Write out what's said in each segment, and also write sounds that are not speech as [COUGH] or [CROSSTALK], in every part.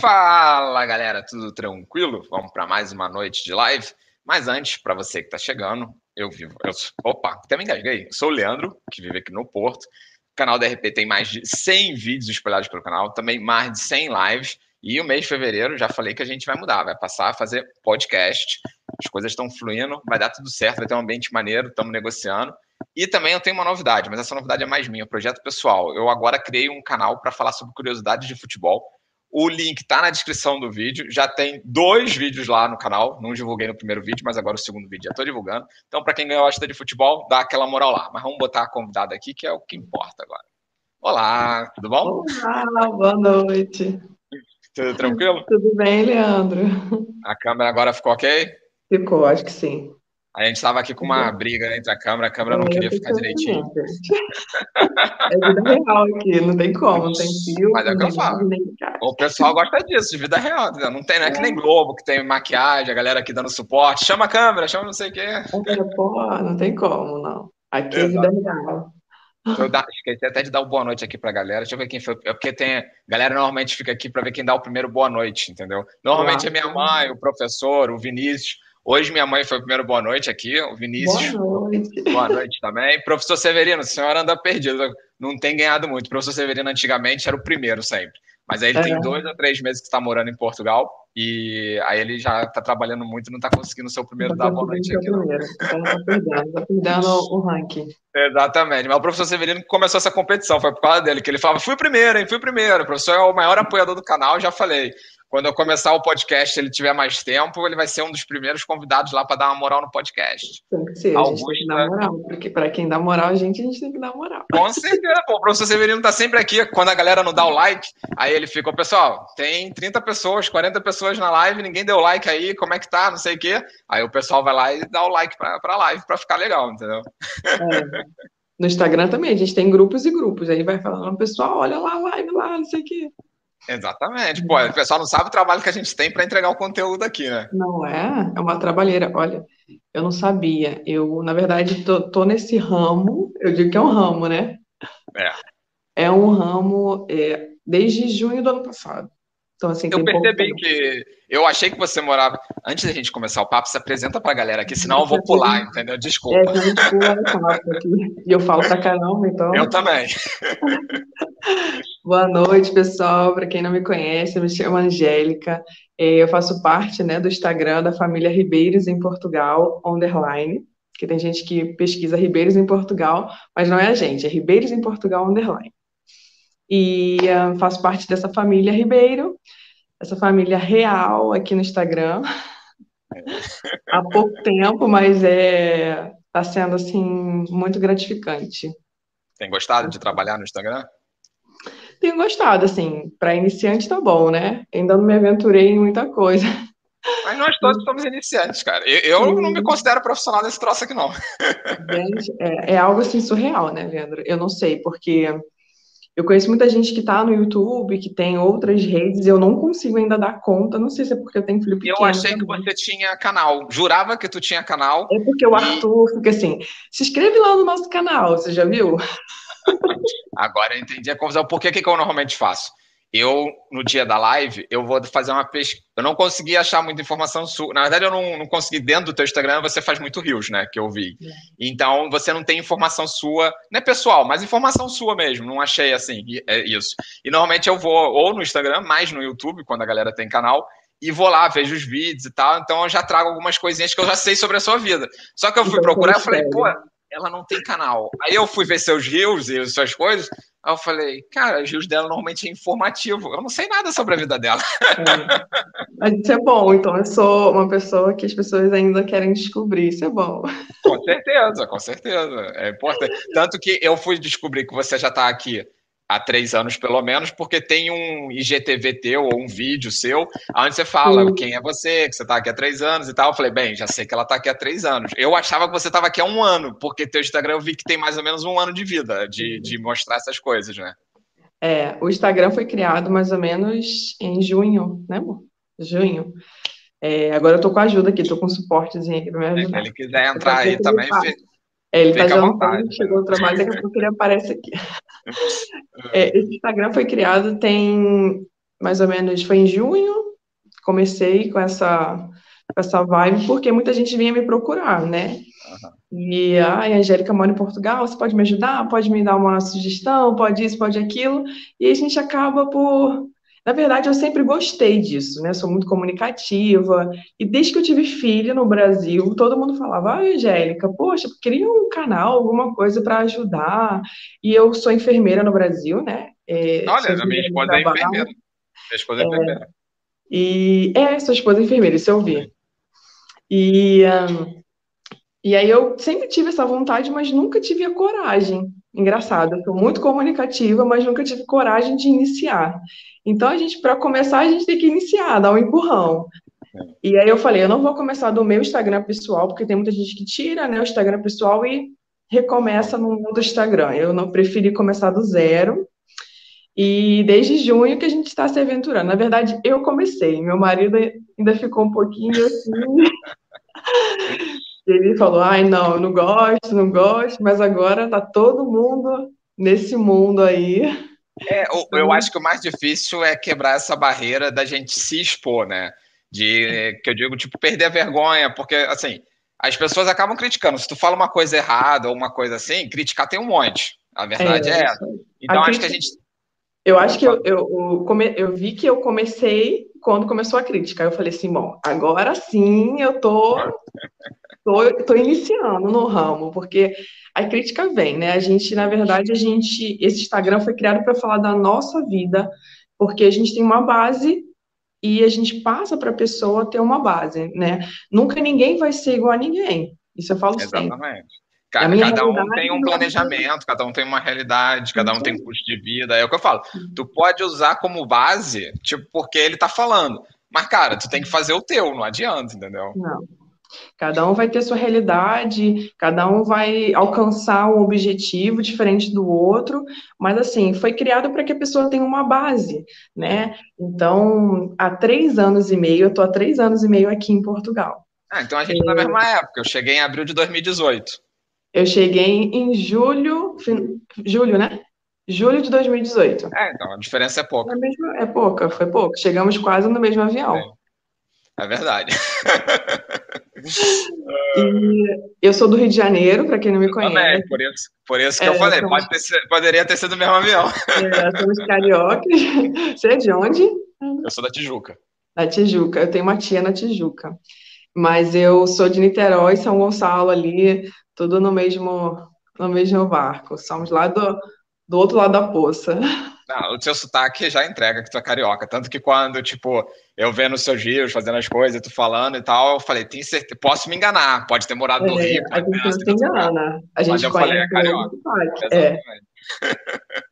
Fala galera, tudo tranquilo? Vamos para mais uma noite de live. Mas antes, para você que está chegando, eu vivo. Eu, opa, até me engasguei. Sou o Leandro, que vive aqui no Porto. O canal da RP tem mais de 100 vídeos espalhados pelo canal, também mais de 100 lives. E o mês de fevereiro já falei que a gente vai mudar, vai passar a fazer podcast. As coisas estão fluindo, vai dar tudo certo, vai ter um ambiente maneiro, estamos negociando. E também eu tenho uma novidade, mas essa novidade é mais minha, projeto pessoal. Eu agora criei um canal para falar sobre curiosidades de futebol o link está na descrição do vídeo. Já tem dois vídeos lá no canal. Não divulguei no primeiro vídeo, mas agora o segundo vídeo já estou divulgando. Então, para quem gosta de futebol, dá aquela moral lá. Mas vamos botar a convidada aqui, que é o que importa agora. Olá, tudo bom? Olá, boa noite. Tudo tranquilo? Tudo bem, Leandro? A câmera agora ficou ok? Ficou, acho que sim. A gente estava aqui com uma briga entre a câmera, a câmera não queria ficar direitinho. [LAUGHS] É vida real aqui, não tem como, não tem fio. Mas é o que eu falo. O pessoal gosta disso, de vida real. Não, tem, não é que nem Globo, que tem maquiagem, a galera aqui dando suporte. Chama a câmera, chama não sei o quê. Pô, não tem como, não. Aqui é vida real. Eu dar, esqueci até de dar uma boa noite aqui pra galera. Deixa eu ver quem foi. É porque tem. A galera normalmente fica aqui para ver quem dá o primeiro boa noite, entendeu? Normalmente é minha mãe, o professor, o Vinícius. Hoje minha mãe foi o primeiro boa noite aqui, o Vinícius. Boa noite. Boa noite também. Professor Severino, a senhora anda perdido, não tem ganhado muito. O professor Severino antigamente era o primeiro sempre. Mas aí ele é. tem dois ou três meses que está morando em Portugal e aí ele já está trabalhando muito e não está conseguindo ser o primeiro da boa noite aqui. Não. Então tá perdendo, tá perdendo o ranking. Exatamente. Mas o professor Severino começou essa competição, foi por causa dele, que ele falava, fui o primeiro, hein, fui o primeiro. O professor é o maior apoiador do canal, já falei quando eu começar o podcast, ele tiver mais tempo, ele vai ser um dos primeiros convidados lá para dar uma moral no podcast. Tem que ser, Augusta... a gente tem que dar moral, porque para quem dá moral, a gente, a gente tem que dar moral. Com certeza, pô, o professor Severino tá sempre aqui, quando a galera não dá o like, aí ele fica, pessoal, tem 30 pessoas, 40 pessoas na live, ninguém deu like aí, como é que tá, não sei o quê. Aí o pessoal vai lá e dá o like para a live para ficar legal, entendeu? É. No Instagram também, a gente tem grupos e grupos, aí vai falando, pessoal, olha lá a live lá, não sei o quê. Exatamente. Pô, o pessoal não sabe o trabalho que a gente tem para entregar o conteúdo aqui, né? Não é? É uma trabalheira. Olha, eu não sabia. Eu, na verdade, tô, tô nesse ramo. Eu digo que é um ramo, né? É. É um ramo é, desde junho do ano passado. Então, assim, eu percebi que eu achei que você morava. Antes da gente começar o papo, se apresenta pra galera aqui, senão eu vou pular, entendeu? Desculpa. É, a gente pula aqui. E eu falo pra caramba, então. Eu também. [LAUGHS] Boa noite, pessoal. Para quem não me conhece, eu me chamo Angélica. Eu faço parte né, do Instagram da família Ribeiros em Portugal, underline. Que tem gente que pesquisa Ribeiros em Portugal, mas não é a gente, é Ribeiros em Portugal, underline e uh, faço parte dessa família Ribeiro, essa família real aqui no Instagram. [LAUGHS] Há pouco tempo, mas é está sendo assim muito gratificante. Tem gostado de trabalhar no Instagram? Tenho gostado, assim, para iniciante tá bom, né? Ainda não me aventurei em muita coisa. Mas nós todos somos iniciantes, cara. Eu, eu não me considero profissional desse troço aqui, não. Gente, é, é algo assim surreal, né, Leandro? Eu não sei, porque eu conheço muita gente que está no YouTube, que tem outras redes, eu não consigo ainda dar conta. Não sei se é porque eu tenho filho pequeno. Eu achei também. que você tinha canal. Jurava que tu tinha canal. É porque o Arthur fica assim: se inscreve lá no nosso canal, você já viu? Agora eu entendi a confusão. Por que, que eu normalmente faço? eu, no dia da live, eu vou fazer uma pesquisa. Eu não consegui achar muita informação sua. Na verdade, eu não, não consegui. Dentro do teu Instagram, você faz muito rios, né? Que eu vi. É. Então, você não tem informação sua, não é pessoal, mas informação sua mesmo. Não achei assim, é isso. E normalmente eu vou ou no Instagram, mais no YouTube, quando a galera tem canal, e vou lá, vejo os vídeos e tal. Então, eu já trago algumas coisinhas que eu já sei sobre a sua vida. Só que eu fui então, procurar e falei, pô, ela não tem canal. Aí eu fui ver seus rios e suas coisas. Aí eu falei, cara, os rios dela normalmente é informativo. Eu não sei nada sobre a vida dela. É. Mas isso é bom. Então eu sou uma pessoa que as pessoas ainda querem descobrir. Isso é bom. Com certeza, com certeza. É importante. Tanto que eu fui descobrir que você já está aqui há três anos, pelo menos, porque tem um IGTV teu ou um vídeo seu, onde você fala Sim. quem é você, que você está aqui há três anos e tal. Eu falei, bem, já sei que ela está aqui há três anos. Eu achava que você estava aqui há um ano, porque teu Instagram eu vi que tem mais ou menos um ano de vida, de, de mostrar essas coisas, né? É, o Instagram foi criado mais ou menos em junho, né, amor? Junho. É, agora eu tô com ajuda aqui, tô com um suportezinho aqui para me ajudar. Se ele quiser entrar aí também, é, ele está jantando, chegou o trabalho, daqui a pouco ele aparece aqui. [LAUGHS] É, esse Instagram foi criado tem mais ou menos, foi em junho, comecei com essa, com essa vibe, porque muita gente vinha me procurar, né? Uhum. E a Angélica mora em Portugal, você pode me ajudar? Pode me dar uma sugestão? Pode isso, pode aquilo? E a gente acaba por na verdade, eu sempre gostei disso, né? Sou muito comunicativa. E desde que eu tive filho no Brasil, todo mundo falava: ah, Angélica, poxa, cria um canal, alguma coisa para ajudar. E eu sou enfermeira no Brasil, né? É, Olha, a minha esposa é enfermeira. Minha esposa é, é enfermeira. E é, sua esposa é enfermeira, isso eu vi. E, um, e aí eu sempre tive essa vontade, mas nunca tive a coragem. Engraçado, eu sou muito comunicativa, mas nunca tive coragem de iniciar. Então, a gente, para começar, a gente tem que iniciar, dar um empurrão. E aí eu falei, eu não vou começar do meu Instagram pessoal, porque tem muita gente que tira né, o Instagram pessoal e recomeça no mundo Instagram. Eu não preferi começar do zero. E desde junho que a gente está se aventurando. Na verdade, eu comecei. Meu marido ainda ficou um pouquinho assim. [LAUGHS] Ele falou: ai, não, eu não gosto, não gosto, mas agora tá todo mundo nesse mundo aí. É, [LAUGHS] eu acho que o mais difícil é quebrar essa barreira da gente se expor, né? De que eu digo, tipo, perder a vergonha, porque assim, as pessoas acabam criticando. Se tu fala uma coisa errada ou uma coisa assim, criticar tem um monte. A verdade é, é essa. Então, a acho crítica... que a gente. Eu acho que eu, eu, eu, eu vi que eu comecei quando começou a crítica. Eu falei assim, bom, agora sim eu tô estou iniciando no ramo, porque a crítica vem, né? A gente, na verdade, a gente, esse Instagram foi criado para falar da nossa vida, porque a gente tem uma base e a gente passa para a pessoa ter uma base, né? Nunca ninguém vai ser igual a ninguém. Isso eu falo Exatamente. sempre. Cada, cada um tem um planejamento, cada um tem uma realidade, cada um tem um custo de vida. É o que eu falo. Tu pode usar como base, tipo, porque ele tá falando. Mas, cara, tu tem que fazer o teu, não adianta, entendeu? Não. Cada um vai ter sua realidade, cada um vai alcançar um objetivo diferente do outro, mas assim, foi criado para que a pessoa tenha uma base, né? Então, há três anos e meio, eu estou há três anos e meio aqui em Portugal. Ah, então a gente é na mesma época, eu cheguei em abril de 2018. Eu cheguei em julho, julho, né? Julho de 2018. É, então a diferença é pouca. É, é pouca, foi pouco. Chegamos quase no mesmo avião. É, é verdade. E eu sou do Rio de Janeiro, para quem não me conhece. Também, por isso, por isso que é, eu falei, somos... pode ter, poderia ter sido o mesmo avião. É, somos cariocas. [LAUGHS] Você é de onde? Eu sou da Tijuca. Da Tijuca, eu tenho uma tia na Tijuca. Mas eu sou de Niterói, São Gonçalo ali, tudo no mesmo, no mesmo barco. Somos lá do, do outro lado da poça. Não, o seu sotaque já entrega que tu é carioca. Tanto que quando, tipo, eu vendo os seus vídeos, fazendo as coisas, tu falando e tal, eu falei, tem certeza, posso me enganar, pode ter morado no é, Rio. A gente não se engana. A gente Mas eu falei, é carioca. É.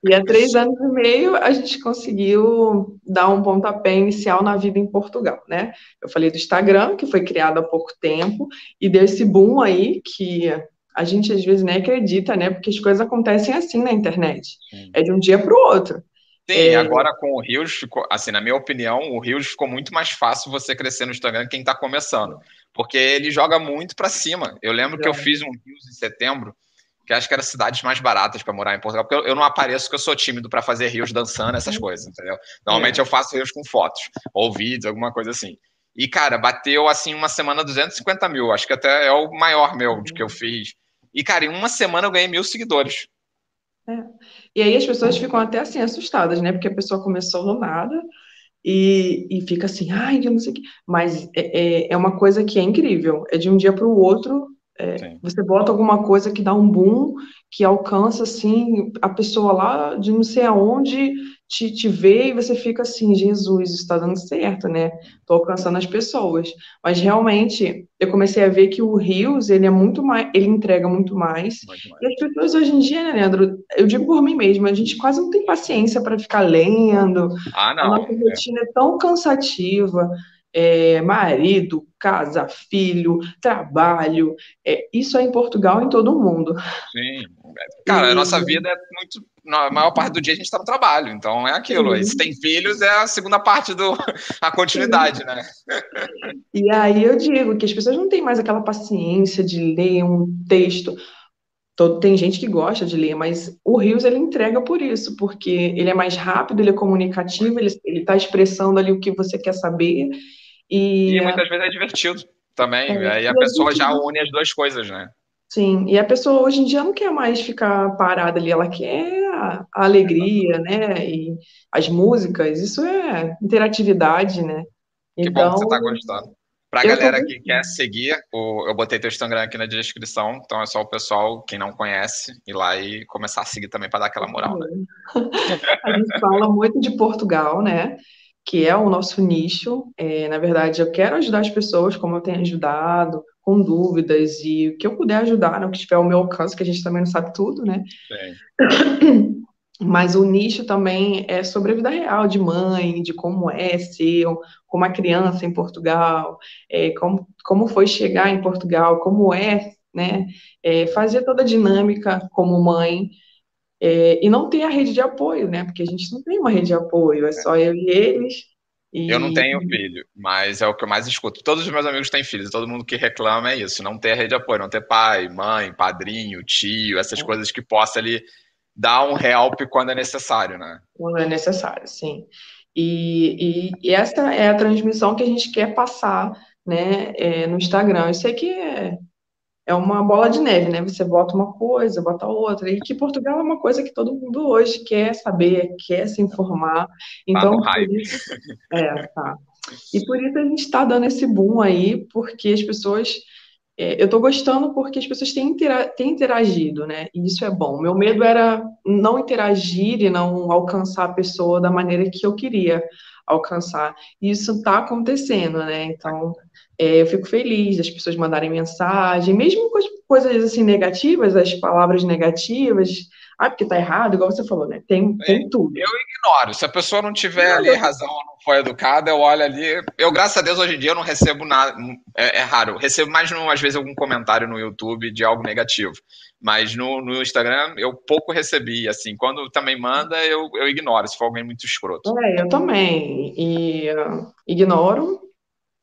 E há três anos e meio a gente conseguiu dar um pontapé inicial na vida em Portugal, né? Eu falei do Instagram, que foi criado há pouco tempo, e deu esse boom aí que a gente às vezes nem acredita, né? Porque as coisas acontecem assim na internet. Sim. É de um dia para o outro. Sim, é... agora com o Rios, ficou, assim, na minha opinião, o Rios ficou muito mais fácil você crescer no Instagram quem está começando. Porque ele joga muito para cima. Eu lembro é. que eu fiz um Rios em setembro, que acho que era cidades mais baratas para morar em Portugal, porque eu, eu, não apareço porque eu sou tímido para fazer rios dançando, essas coisas, entendeu? Normalmente é. eu faço rios com fotos, ou vídeos, alguma coisa assim. E, cara, bateu assim uma semana 250 mil. Acho que até é o maior meu de que eu fiz e, cara, em uma semana eu ganhei mil seguidores. É. E aí as pessoas ficam até assim assustadas, né? Porque a pessoa começou no nada e, e fica assim, ai, eu não sei o quê. Mas é, é, é uma coisa que é incrível. É de um dia para o outro. É, você bota alguma coisa que dá um boom, que alcança assim a pessoa lá de não sei aonde te, te vê e você fica assim, Jesus, isso está dando certo, né? Tô alcançando as pessoas. Mas realmente eu comecei a ver que o Rios, ele é muito mais, ele entrega muito mais. muito mais. E as pessoas hoje em dia, né, Leandro? Eu digo por mim mesma, a gente quase não tem paciência para ficar lendo. Ah, não. A nossa rotina é tão cansativa. É, marido, casa, filho, trabalho. É, isso é em Portugal em todo o mundo. Sim. Cara, e... a nossa vida é muito na maior parte do dia a gente está no trabalho, então é aquilo. Uhum. Se tem filhos, é a segunda parte do a continuidade, né? E aí eu digo que as pessoas não têm mais aquela paciência de ler um texto. Todo, tem gente que gosta de ler, mas o Rios ele entrega por isso, porque ele é mais rápido, ele é comunicativo, ele está expressando ali o que você quer saber. E, e muitas vezes é divertido também. É, aí a pessoa já une as duas coisas, né? Sim, e a pessoa hoje em dia não quer mais ficar parada ali, ela quer a, a alegria, né? E as músicas, isso é interatividade, né? Que então, bom que você está gostando. Para a galera que quer seguir, eu botei teu Instagram aqui na descrição, então é só o pessoal, quem não conhece, ir lá e começar a seguir também para dar aquela moral, né? [LAUGHS] a gente fala muito de Portugal, né? Que é o nosso nicho. É, na verdade, eu quero ajudar as pessoas, como eu tenho ajudado, com dúvidas, e o que eu puder ajudar, no que tiver ao meu alcance, que a gente também não sabe tudo, né? Sim. [COUGHS] mas o nicho também é sobre a vida real de mãe, de como é ser uma criança em Portugal, é, como, como foi chegar em Portugal, como é, né, é, fazer toda a dinâmica como mãe, é, e não ter a rede de apoio, né, porque a gente não tem uma rede de apoio, é só eu e eles. E... Eu não tenho filho, mas é o que eu mais escuto. Todos os meus amigos têm filhos, todo mundo que reclama é isso, não ter a rede de apoio, não ter pai, mãe, padrinho, tio, essas é. coisas que possa ali dar um help quando é necessário, né? Quando é necessário, sim. E, e, e essa é a transmissão que a gente quer passar, né, é, no Instagram. Eu sei que é, é uma bola de neve, né? Você bota uma coisa, bota outra. E que Portugal é uma coisa que todo mundo hoje quer saber, quer se informar. Tá então, tá por isso, é, tá. E por isso a gente está dando esse boom aí, porque as pessoas é, eu estou gostando porque as pessoas têm, intera têm interagido, né? E isso é bom. Meu medo era não interagir e não alcançar a pessoa da maneira que eu queria alcançar. E isso está acontecendo, né? Então, é, eu fico feliz das pessoas mandarem mensagem, mesmo com as coisas assim negativas, as palavras negativas, ah, porque tá errado, igual você falou, né? Tem, tem tudo. Eu ignoro. Se a pessoa não tiver ali razão ou não foi educada, eu olho ali. Eu, graças a Deus, hoje em dia eu não recebo nada. É, é raro. Eu recebo mais, no, às vezes, algum comentário no YouTube de algo negativo. Mas no, no Instagram eu pouco recebi. Assim, quando também manda, eu, eu ignoro, se for alguém muito escroto. É, eu também. E uh, ignoro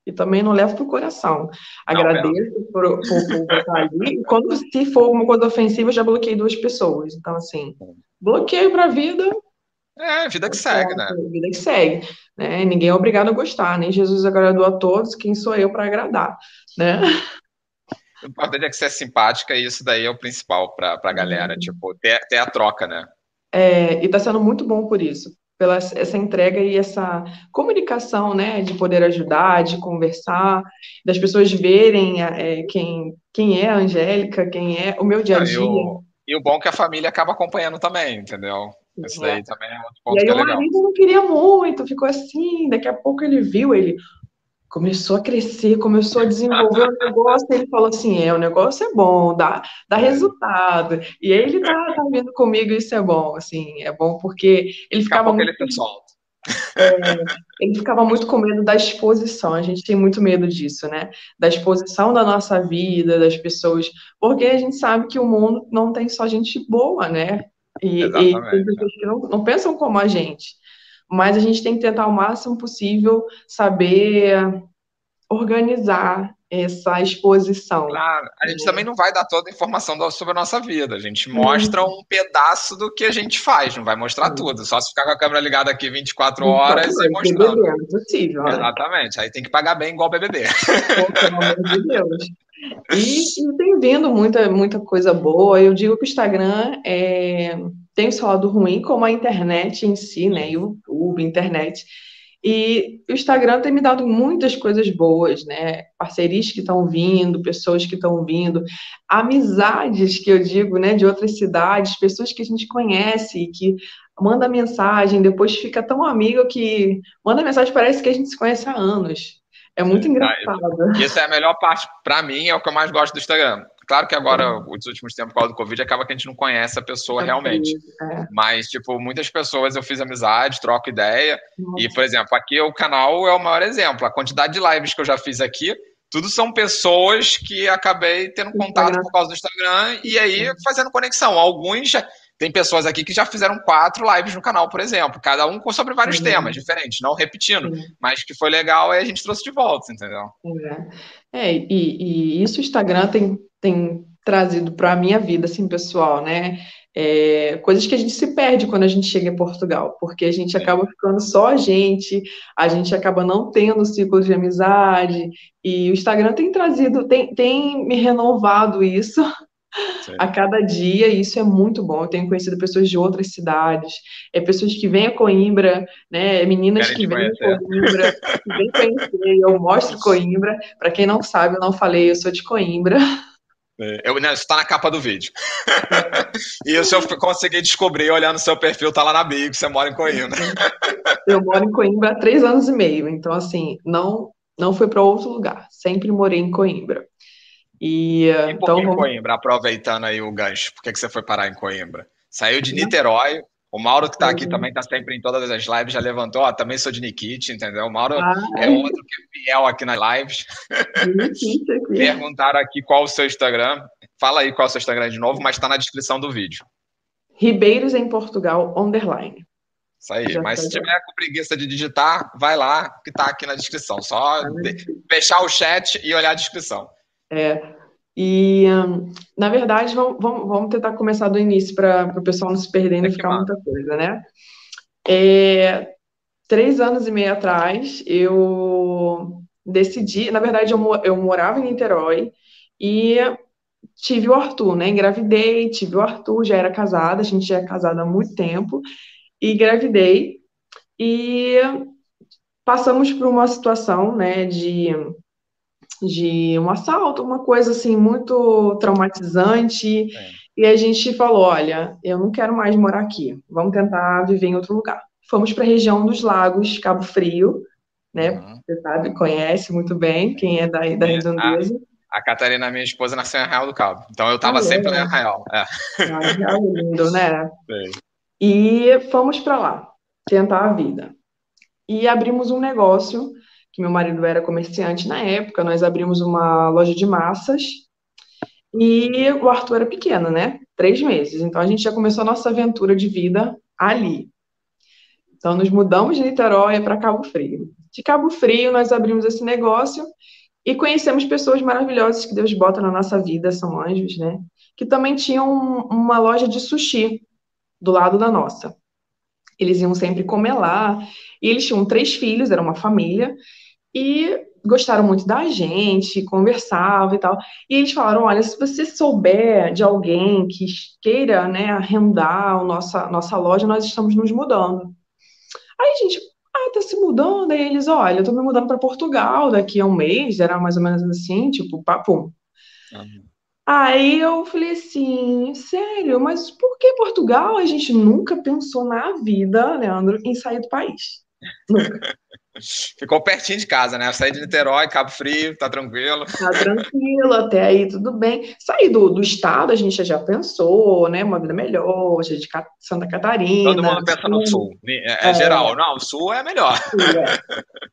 e também não levo para o coração. Agradeço por, por, por estar ali. Quando se for alguma coisa ofensiva, eu já bloqueei duas pessoas. Então, assim, bloqueio para a vida. É, vida que segue, né? Vida que segue. Né? Ninguém é obrigado a gostar, nem Jesus agradou a todos, quem sou eu para agradar, né? O importante é que você é simpática e isso daí é o principal para a galera, uhum. tipo, ter, ter a troca, né? É, e está sendo muito bom por isso pela essa entrega e essa comunicação, né, de poder ajudar, de conversar, das pessoas verem é, quem, quem é a Angélica, quem é o meu dia a dia. Ah, e, o, e o bom é que a família acaba acompanhando também, entendeu? Isso daí também é outro ponto e aí que é legal. o marido não queria muito, ficou assim, daqui a pouco ele viu, ele, começou a crescer, começou a desenvolver o negócio, e ele falou assim, é, o negócio é bom, dá, dá é. resultado. E aí ele tá, tá vendo comigo, isso é bom, assim, é bom porque ele ficava muito... Ele, é, ele ficava muito com medo da exposição, a gente tem muito medo disso, né? Da exposição da nossa vida, das pessoas, porque a gente sabe que o mundo não tem só gente boa, né? E, e tem pessoas que não, não pensam como a gente mas a gente tem que tentar o máximo possível saber organizar essa exposição. Claro, a gente é. também não vai dar toda a informação sobre a nossa vida, a gente mostra um pedaço do que a gente faz, não vai mostrar tudo, só se ficar com a câmera ligada aqui 24 horas e mostrando. BBB, é possível? Exatamente, aí tem que pagar bem igual BBB. pelo amor de Deus. E, e tem vindo muita, muita coisa boa, eu digo que o Instagram é tem o seu lado ruim, como a internet em si, né? YouTube, internet. E o Instagram tem me dado muitas coisas boas, né? Parcerias que estão vindo, pessoas que estão vindo, amizades que eu digo, né, de outras cidades, pessoas que a gente conhece e que manda mensagem, depois fica tão amigo que manda mensagem, parece que a gente se conhece há anos. É muito engraçado. Isso é a melhor parte, para mim, é o que eu mais gosto do Instagram. Claro que agora, os últimos tempos, por causa do Covid, acaba que a gente não conhece a pessoa é realmente. É. Mas, tipo, muitas pessoas eu fiz amizade, troco ideia. Nossa. E, por exemplo, aqui o canal é o maior exemplo. A quantidade de lives que eu já fiz aqui, tudo são pessoas que acabei tendo contato por causa do Instagram e aí fazendo conexão. Alguns já. Tem pessoas aqui que já fizeram quatro lives no canal, por exemplo, cada um sobre vários uhum. temas diferentes, não repetindo, uhum. mas que foi legal e a gente trouxe de volta, entendeu? É, é e, e isso o Instagram tem tem trazido para a minha vida, assim, pessoal, né? É, coisas que a gente se perde quando a gente chega em Portugal, porque a gente acaba ficando só a gente, a gente acaba não tendo ciclo de amizade, e o Instagram tem trazido, tem, tem me renovado isso Sim. [LAUGHS] a cada dia, e isso é muito bom. Eu tenho conhecido pessoas de outras cidades, é pessoas que vêm a Coimbra, né, meninas Querem que vêm a Coimbra, que vêm conhecer, eu mostro [LAUGHS] Coimbra. Para quem não sabe, eu não falei, eu sou de Coimbra. É, eu, né, está na capa do vídeo. [LAUGHS] e isso eu consegui descobrir olhando seu perfil, tá lá na bio, que você mora em Coimbra. [LAUGHS] eu moro em Coimbra há três anos e meio, então assim, não, não fui para outro lugar, sempre morei em Coimbra. E, e então, vamos... Coimbra, aproveitando aí o gancho, por que, que você foi parar em Coimbra? Saiu de Niterói, o Mauro, que está aqui também, está sempre em todas as lives, já levantou, ó, também sou de Nikit, entendeu? O Mauro ah, é outro que é fiel aqui nas lives. [LAUGHS] Perguntaram aqui qual o seu Instagram. Fala aí qual é o seu Instagram de novo, mas está na descrição do vídeo. Ribeiros em Portugal, underline. Isso aí, já mas se tiver com preguiça de digitar, vai lá, que está aqui na descrição. Só tá fechar o chat e olhar a descrição. É, e, um, na verdade, vamos, vamos, vamos, tentar começar do início para o pessoal não se perder e não ficar muita coisa, né? É, três anos e meio atrás, eu decidi, na verdade, eu, eu morava em Niterói e tive o Arthur, né? Engravidei, tive o Arthur, já era casada, a gente já é casada há muito tempo, e engravidei, e passamos por uma situação, né, de de um assalto, uma coisa assim muito traumatizante. É. E a gente falou: olha, eu não quero mais morar aqui, vamos tentar viver em outro lugar. Fomos para a região dos lagos, Cabo Frio, né? Uhum. Você sabe, conhece muito bem quem é daí da redondeza. A, a Catarina, minha esposa, nasceu em Arraial do Cabo, então eu estava ah, sempre é. em Arraial. É. Arraial é lindo, né? Sim. E fomos para lá, tentar a vida. E abrimos um negócio que meu marido era comerciante na época, nós abrimos uma loja de massas e o Arthur era pequeno, né? Três meses. Então a gente já começou a nossa aventura de vida ali. Então nos mudamos de Niterói para Cabo Frio. De Cabo Frio nós abrimos esse negócio e conhecemos pessoas maravilhosas que Deus bota na nossa vida, são anjos, né? Que também tinham uma loja de sushi do lado da nossa. Eles iam sempre comer lá. E eles tinham três filhos, era uma família e gostaram muito da gente, conversavam e tal. E eles falaram: olha, se você souber de alguém que queira né, arrendar a nossa, nossa loja, nós estamos nos mudando. Aí a gente, ah, tá se mudando? Aí eles, olha, eu tô me mudando para Portugal daqui a um mês, era mais ou menos assim, tipo, papum. Uhum. Aí eu falei assim, sério, mas por que Portugal? A gente nunca pensou na vida, Leandro, em sair do país. [LAUGHS] Nunca. Ficou pertinho de casa, né? Saí de Niterói, Cabo Frio, tá tranquilo. Tá tranquilo, até aí tudo bem. Sair do, do estado, a gente já pensou, né? Uma vida melhor, hoje de Santa Catarina. Todo mundo pensa no sul. É, é, é, geral, não, o sul é melhor. Sul, é.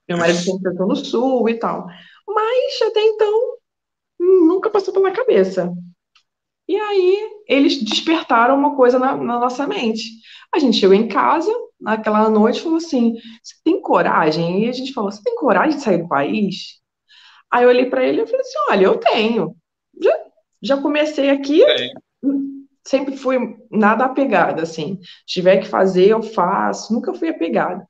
Meu marido sempre pensou no sul e tal. Mas até então, nunca passou pela cabeça. E aí, eles despertaram uma coisa na, na nossa mente. A gente chegou em casa, naquela noite, falou assim: Você tem coragem? E a gente falou: Você tem coragem de sair do país? Aí eu olhei para ele e falei assim: Olha, eu tenho. Já, já comecei aqui, sempre fui nada apegada, assim. Se tiver que fazer, eu faço. Nunca fui apegada.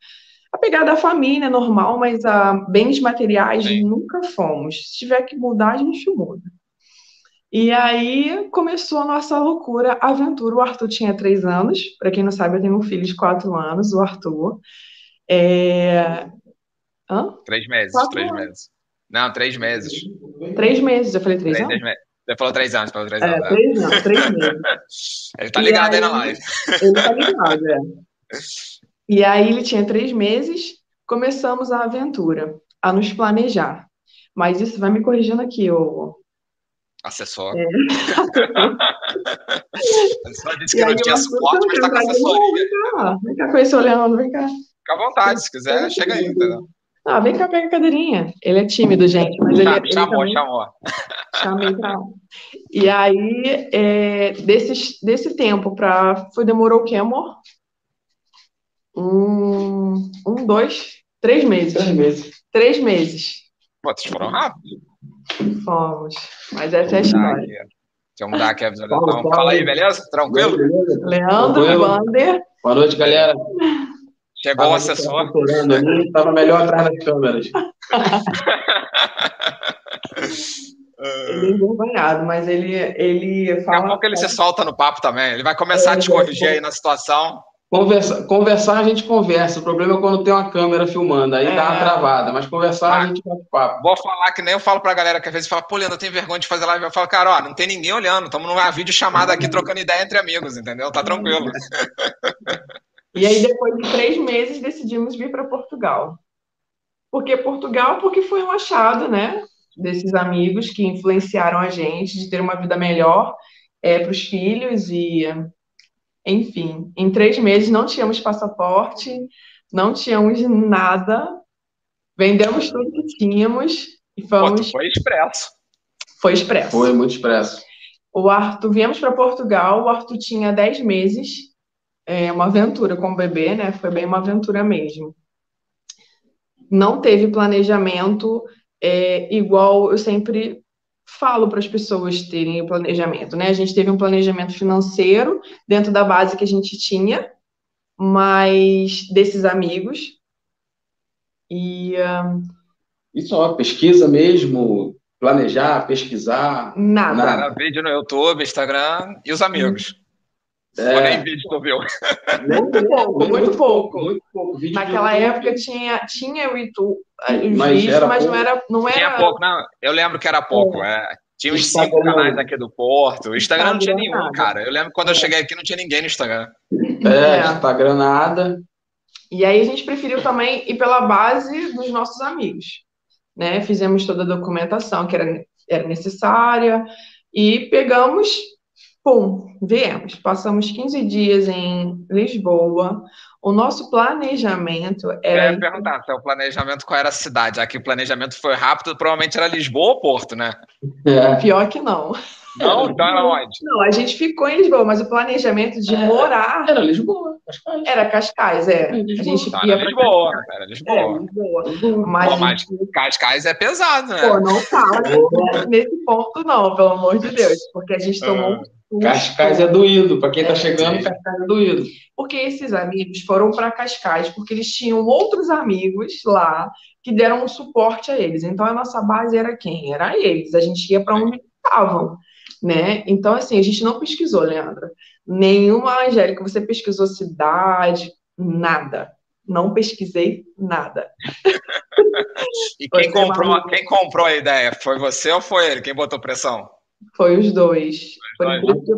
Apegada à família, é normal, mas a bens materiais nunca fomos. Se tiver que mudar, a gente muda. E aí começou a nossa loucura aventura. O Arthur tinha três anos. Para quem não sabe, eu tenho um filho de quatro anos, o Arthur. É... Hã? Três meses, quatro três anos. meses. Não, três meses. Três meses, eu falei três, três anos? Três Você falou três anos, falou três é, anos. É, três anos, três meses. [LAUGHS] ele tá ligado aí, aí, na live. Ele tá ligado, é. E aí ele tinha três meses, começamos a aventura, a nos planejar. Mas isso vai me corrigindo aqui, ô, Assessor. É. [LAUGHS] Só disse que não tinha suporte, mas está com assessoria. Vem cá, vem cá conhecer o Leandro, vem cá. Fica à vontade, se quiser, chega aí, entendeu? Ah, vem cá, pega a cadeirinha. Ele é tímido, gente, mas ele, é, chamou, ele também... chamou. Chamei pra E aí, é, desse, desse tempo para. Foi, demorou o quê, amor? Um, um, dois, três meses. Três meses. Três meses. Pô, vocês foram rápido. Fomos. Mas essa é a história. eu mudar aqui a visualização. Fala, fala aí, beleza? Tranquilo? Beleza. Leandro, Wander. Boa noite, galera. Chegou o assessor. Estava melhor atrás das câmeras. ele é envergonhado, mas ele, ele fala. Daqui a pouco ele se solta no papo também. Ele vai começar é, a te corrigir aí na situação. Conversa, conversar a gente conversa. O problema é quando tem uma câmera filmando, aí é. dá uma travada. Mas conversar ah, a gente bate papo. Vou falar que nem eu falo pra galera que às vezes fala, pô, Leandro, eu tenho vergonha de fazer live. Eu falo, cara, ó, não tem ninguém olhando. Estamos numa vídeo chamada aqui trocando ideia entre amigos, entendeu? Tá tranquilo. [LAUGHS] E aí, depois de três meses, decidimos vir para Portugal. Por que Portugal? Porque foi um achado, né? Desses amigos que influenciaram a gente de ter uma vida melhor é, para os filhos e enfim, em três meses não tínhamos passaporte, não tínhamos nada, vendemos tudo que tínhamos e fomos. Foi expresso. Foi expresso. Foi muito expresso. O Arthur, viemos para Portugal, o Arthur tinha dez meses, é, uma aventura com o bebê, né? Foi bem uma aventura mesmo. Não teve planejamento é, igual eu sempre falo para as pessoas terem o planejamento, né? A gente teve um planejamento financeiro dentro da base que a gente tinha, mas desses amigos. E. Uh... Isso é uma pesquisa mesmo, planejar, pesquisar. Nada. nada. Vídeo no YouTube, Instagram e os amigos. É... nem vídeo tu viu. Muito pouco, muito pouco. Muito pouco. Vídeo Naquela época tinha, tinha o YouTube, os mas vídeos, mas pouco. não era, não era. Tinha pouco, não. Eu lembro que era pouco. É. é. Tinha uns cinco canais aqui do Porto. O Instagram não tinha nenhum, nada. cara. Eu lembro que quando eu cheguei aqui não tinha ninguém no Instagram. É, é, Instagram nada. E aí a gente preferiu também ir pela base dos nossos amigos. Né? Fizemos toda a documentação que era, era necessária e pegamos Pum, viemos. Passamos 15 dias em Lisboa. O nosso planejamento era. Eu ia perguntar, seu planejamento qual era a cidade? Aqui o planejamento foi rápido, provavelmente era Lisboa ou Porto, né? É. Pior que não. Não? Então era onde? Não, a gente ficou em Lisboa, mas o planejamento de é, morar. Era Lisboa, Cascais. Era Cascais, é. A gente então, ia era Lisboa, Cascais. era Lisboa. É, Lisboa. Mas, Pô, mas gente... Cascais é pesado, né? Pô, não fala [LAUGHS] nesse ponto, não, pelo amor de Deus, porque a gente tomou. Ah. Cascais é doído, para quem está é, chegando, sim. Cascais é doído. Porque esses amigos foram para Cascais porque eles tinham outros amigos lá que deram um suporte a eles. Então a nossa base era quem? Era eles. A gente ia para onde estavam, né? Então assim, a gente não pesquisou, Leandra. Nenhuma Angélica, você pesquisou cidade, nada. Não pesquisei nada. [LAUGHS] e quem comprou, quem comprou a ideia? Foi você ou foi ele? Quem botou pressão? Foi os dois.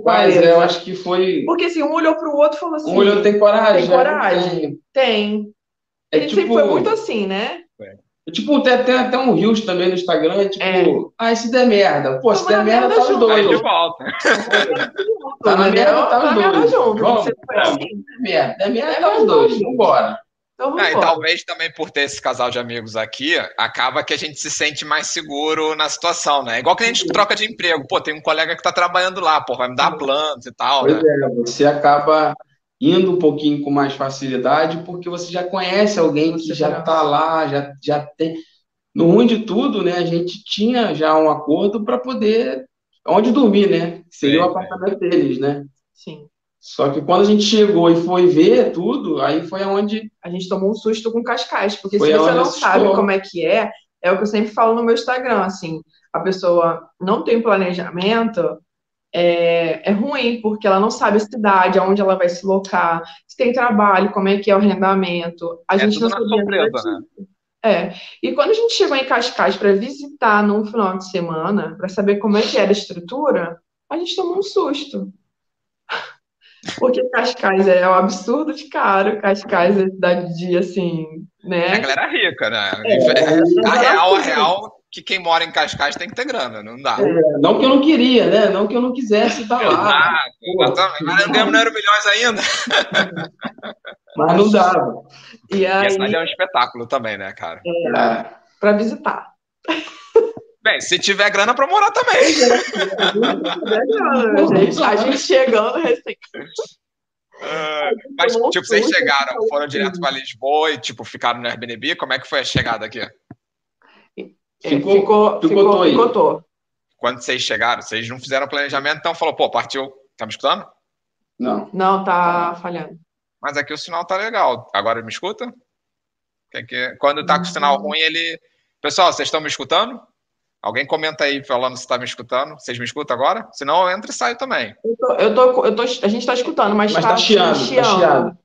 Mas eu acho que foi. Porque assim, um olhou para o outro e falou assim. Um olhou tem coragem. Tem né? coragem. Tem. É, Ele tipo... sempre foi muito assim, né? É. Tipo, tem, tem até um Rios também no Instagram, tipo, é. ah, se der merda. Pô, se der merda, tá os dois. De volta. tá na merda, tá os dois. Junto, Vamos, assim. merda, der merda, tá os dois. Vambora. Então, ah, e talvez também por ter esse casal de amigos aqui, acaba que a gente se sente mais seguro na situação, né? Igual que a gente troca de emprego. Pô, tem um colega que tá trabalhando lá, pô, vai me dar planos e tal. Pois né? é, você acaba indo um pouquinho com mais facilidade, porque você já conhece alguém que já está lá, já, já tem. No ruim de tudo, né? A gente tinha já um acordo para poder onde dormir, né? Seria sim, o apartamento deles, né? Sim. Só que quando a gente chegou e foi ver tudo, aí foi aonde. A gente tomou um susto com Cascais, porque se você não sabe como é que é, é o que eu sempre falo no meu Instagram, assim, a pessoa não tem planejamento, é, é ruim, porque ela não sabe a cidade, aonde ela vai se locar, se tem trabalho, como é que é o arrendamento. A é gente não sabia surpresa, né? É. E quando a gente chegou em Cascais para visitar num final de semana, para saber como é que era a estrutura, a gente tomou um susto. Porque Cascais é um absurdo de caro, Cascais é cidade de, assim, né? É a galera rica, né? É, [LAUGHS] a real, a real, que quem mora em Cascais tem que ter grana, não dá. É, não que eu não queria, né? Não que eu não quisesse estar lá. Exato, Mas não ganhamos euro milhões ainda. [LAUGHS] Mas não dava. E, aí... e essa é um espetáculo também, né, cara? É, para visitar. Bem, se tiver grana para morar também. [LAUGHS] a, gente, a gente chegando recém. Uh, mas, tipo, vocês chegaram, foram direto para Lisboa e, tipo, ficaram no Airbnb? Como é que foi a chegada aqui? Ficou, ficou, ficou, ficou, quando vocês chegaram, vocês não fizeram planejamento, então falou, pô, partiu. Tá me escutando? Não. Não, tá falhando. Mas aqui o sinal tá legal. Agora me escuta? Que que... Quando tá com o sinal ruim, ele. Pessoal, vocês estão me escutando? Alguém comenta aí falando se tá me escutando. Vocês me escutam agora? Senão eu entro e saio também. Eu tô, eu tô, eu tô- a gente tá escutando, mas, Mas tá, tá chiando, tá chiando.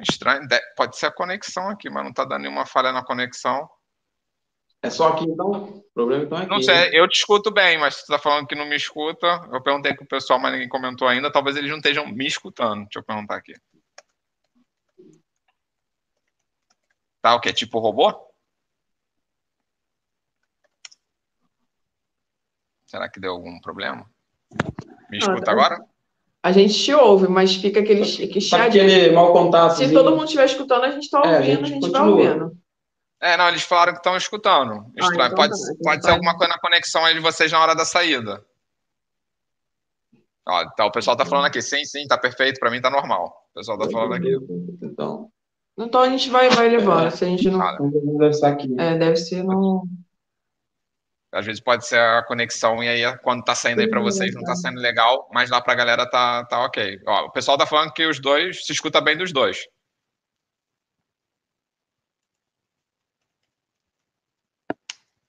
Estranho. De- Pode ser a conexão aqui, mas não tá dando nenhuma falha na conexão. É só aqui então? O problema então é aqui. Não sei, eu te escuto bem, mas se tu tá falando que não me escuta, eu perguntei pro pessoal, mas ninguém comentou ainda, talvez eles não estejam me escutando. Deixa eu perguntar aqui. Tá o quê? Tipo robô? Será que deu algum problema? Me escuta tá. agora? A gente te ouve, mas fica aquele, aquele Tá chiadinho. aquele mau contato. Se todo mundo estiver escutando, a gente tá É, a ouvindo, gente a gente vai continua. ouvindo. É, não, eles falaram que estão escutando. Estranho. então pode tá, então pode ser vai. alguma coisa na conexão aí de vocês na hora da saída. Ó, então, o pessoal tá falando aqui, sim, sim, tá perfeito, pra mim tá normal. O pessoal tá falando aqui. Então, Então a gente vai, vai levando. Se a gente não. Fala. deve estar aqui. É, deve ser no. Às vezes pode ser a conexão e aí quando tá saindo aí pra vocês não tá saindo legal, mas lá pra galera tá, tá ok. Ó, o pessoal tá falando que os dois se escuta bem dos dois.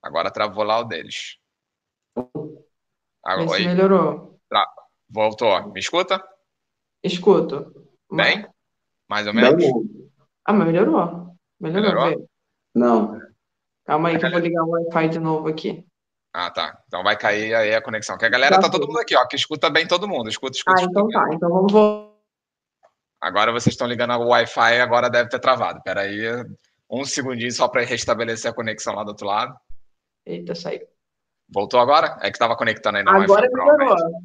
Agora travou lá o deles. Agora, se oi, melhorou. voltou. Me escuta? Escuto. Bem? Mais ou menos? Ah, mas melhorou. Melhorou. Melhorou? Não. Calma aí que eu vou ligar o Wi-Fi de novo aqui. Ah, tá. Então vai cair aí a conexão. Que a galera tá todo mundo aqui, ó, que escuta bem todo mundo. Escuta, escuta, Ah, escuta. então tá. Então vamos voltar. Agora vocês estão ligando o Wi-Fi, agora deve ter travado. Pera aí, um segundinho só para restabelecer a conexão lá do outro lado. Eita, saiu. Voltou agora? É que tava conectando aí no Agora Wi-Fi. melhorou. provavelmente.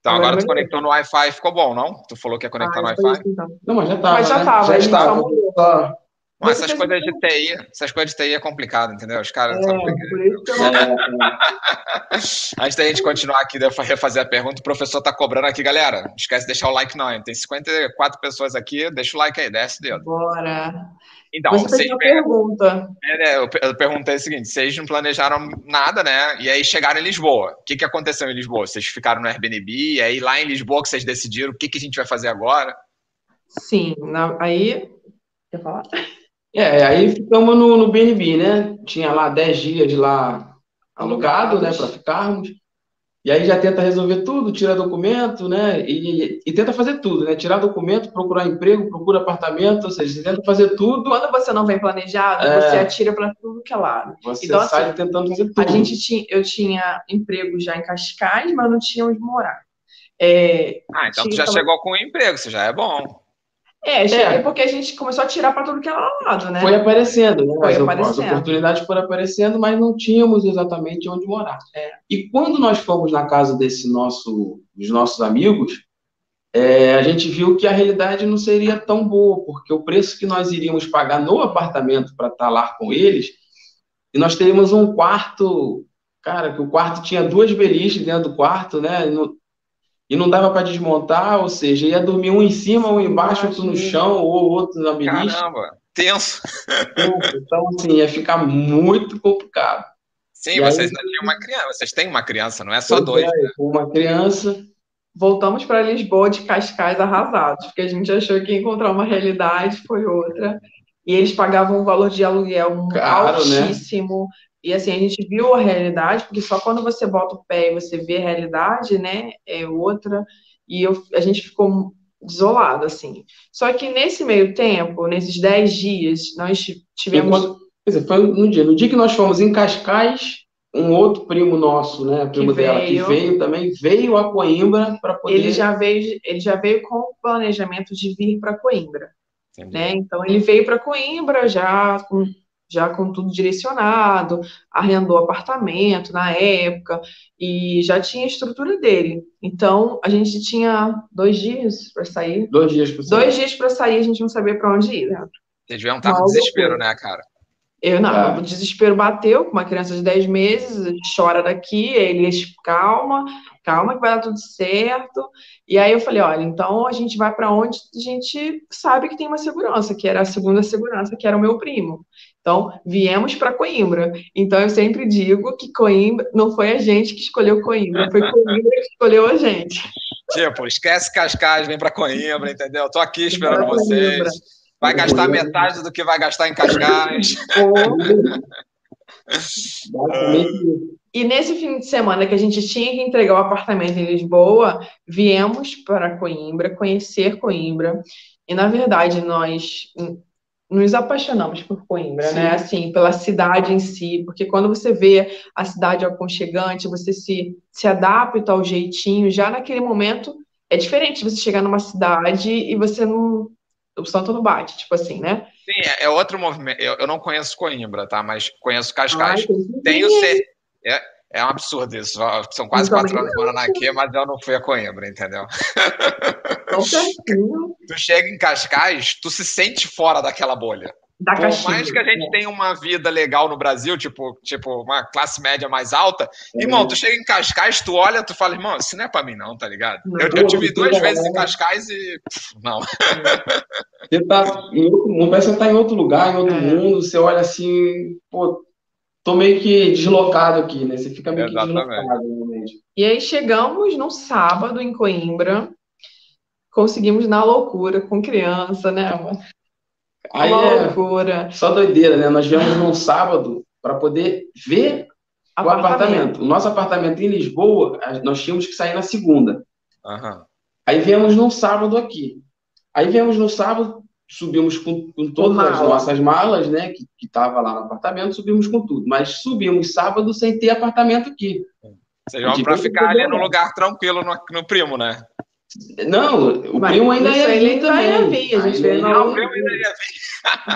Então Agora agora tu melhorou. conectou no Wi-Fi e ficou bom, não? Tu falou que ia conectar Ah, no Wi-Fi? então. Não, mas já tava. Mas já né? tava, Já a gente estava. Mas essas coisas de TI, essas coisas de TI é complicado, entendeu? Os caras. É. [LAUGHS] Antes da gente continuar aqui, eu refazer a pergunta, o professor tá cobrando aqui, galera. Não esquece de deixar o like, não. Tem 54 pessoas aqui, deixa o like aí, desce o dedo. Bora. Então, Você vocês uma pergunta. É, né, eu perguntei o seguinte: vocês não planejaram nada, né? E aí chegaram em Lisboa. O que, que aconteceu em Lisboa? Vocês ficaram no Airbnb, e aí lá em Lisboa que vocês decidiram o que, que a gente vai fazer agora? Sim, na- aí. Quer falar? É, aí ficamos no, no BNB, né? Tinha lá 10 dias lá alugado, né, para ficarmos. E aí já tenta resolver tudo, tira documento, né? E, e tenta fazer tudo, né? Tirar documento, procurar emprego, procura apartamento, ou seja, você tenta fazer tudo, Quando você não vem planejado, É. você atira para tudo que é lado. você Então, sai assim, tentando fazer tudo. A gente tinha, eu tinha emprego já em Cascais, mas não tinha onde morar. É, Ah, então tu já então- chegou com um emprego, isso já é bom. É, cheguei É. porque a gente começou a tirar para tudo que era lado, né? Foi aparecendo, né? Foi As, aparecendo. as oportunidades foram aparecendo, mas não tínhamos exatamente onde morar. É. E quando nós fomos na casa desse nosso, dos nossos amigos, é, a gente viu que a realidade não seria tão boa, porque o preço que nós iríamos pagar no apartamento para estar lá com eles, e nós teríamos um quarto, cara, que o quarto tinha duas beliches dentro do quarto, né? Não, e não dava para desmontar, ou seja, ia dormir um em cima, um embaixo, outro no chão, ou outro na beliche. Caramba, tenso. Então, assim, ia ficar muito complicado. Sim, E aí- vocês tinham uma criança, vocês têm uma criança, não é só Pois dois. é, com uma criança. Voltamos para Lisboa de Cascais arrasados, porque a gente achou que ia encontrar uma realidade, foi outra. E eles pagavam um valor de aluguel Caro, né? E assim, a gente viu a realidade, porque só quando você bota o pé e você vê a realidade, né, é outra. E eu, a gente ficou desolado, assim. Só que nesse meio tempo, nesses 10 dias, nós tivemos. Dizer, foi no dia. No dia que nós fomos em Cascais, um outro primo nosso, né, primo Que dela, que veio. veio também, veio a Coimbra para poder. Ele já veio, ele já veio com o planejamento de vir para Coimbra. Entendi. né? Então ele veio para Coimbra já com, já com tudo direcionado, arrendou apartamento na época e já tinha a estrutura dele. Então a gente tinha dois dias para sair, Dois dias por dois dias para sair, a gente não sabia para onde ir. Né? Vocês deviam estar desespero, né, cara? Eu não, Ah. o desespero bateu com uma criança de 10 meses, chora daqui, eles calma, calma que vai dar tudo certo. E aí eu falei, olha, então a gente vai para onde a gente sabe que tem uma segurança, que era a segunda segurança, que era o meu primo. Então, viemos para Coimbra. Então, eu sempre digo que Coimbra não foi a gente que escolheu Coimbra, foi Coimbra que escolheu a gente. Tipo, esquece Cascais, vem para Coimbra, entendeu? Tô aqui esperando vocês. Vai gastar metade do que vai gastar em Cascais. [LAUGHS] E nesse fim de semana que a gente tinha que entregar o apartamento em Lisboa, viemos para Coimbra, conhecer Coimbra. E, na verdade, nós nos apaixonamos por Coimbra, né? Sim. né? Assim, pela cidade em si, porque quando você vê a cidade aconchegante, você se, se adapta ao jeitinho, já naquele momento é diferente você chegar numa cidade e você não. O santo não bate, tipo assim, né? Sim, é, é outro movimento. Eu, eu não conheço Coimbra, tá? Mas conheço Cascais. Ai, Tenho ser. É, é um absurdo isso. São quase quatro anos morando aqui, mas eu não fui a Coimbra, entendeu? [LAUGHS] tu chega em Cascais, tu se sente fora daquela bolha. Da Por caixinha, mais que a gente tenha uma vida legal no Brasil, tipo, tipo uma classe média mais alta, é. irmão, tu chega em Cascais, tu olha, tu fala, irmão, isso não é pra mim não, tá ligado? Não, eu, eu tive duas vezes em Cascais e... Pff, não. Você tá em outro mundo, parece que você tá em outro lugar, em outro é. mundo, você olha assim, pô, tô meio que deslocado aqui, né? Você fica meio Exatamente. que deslocado, realmente. E aí chegamos no sábado em Coimbra, conseguimos na loucura com criança, né, amor? Aí é loucura. Só doideira, né? Nós viemos num sábado para poder ver apartamento. o apartamento. O nosso apartamento em Lisboa, nós tínhamos que sair na segunda. Uhum. Aí viemos num sábado aqui. Aí viemos no sábado, subimos com, com todas Mala. as nossas malas, né? Que, que tava lá no apartamento, subimos com tudo. Mas subimos sábado sem ter apartamento aqui. Vocês vão para ficar ali no lugar tranquilo no, no primo, né? Não, o Mas primo ainda ia vir também. Ia vir, a gente veio não, o primo ainda ia vir.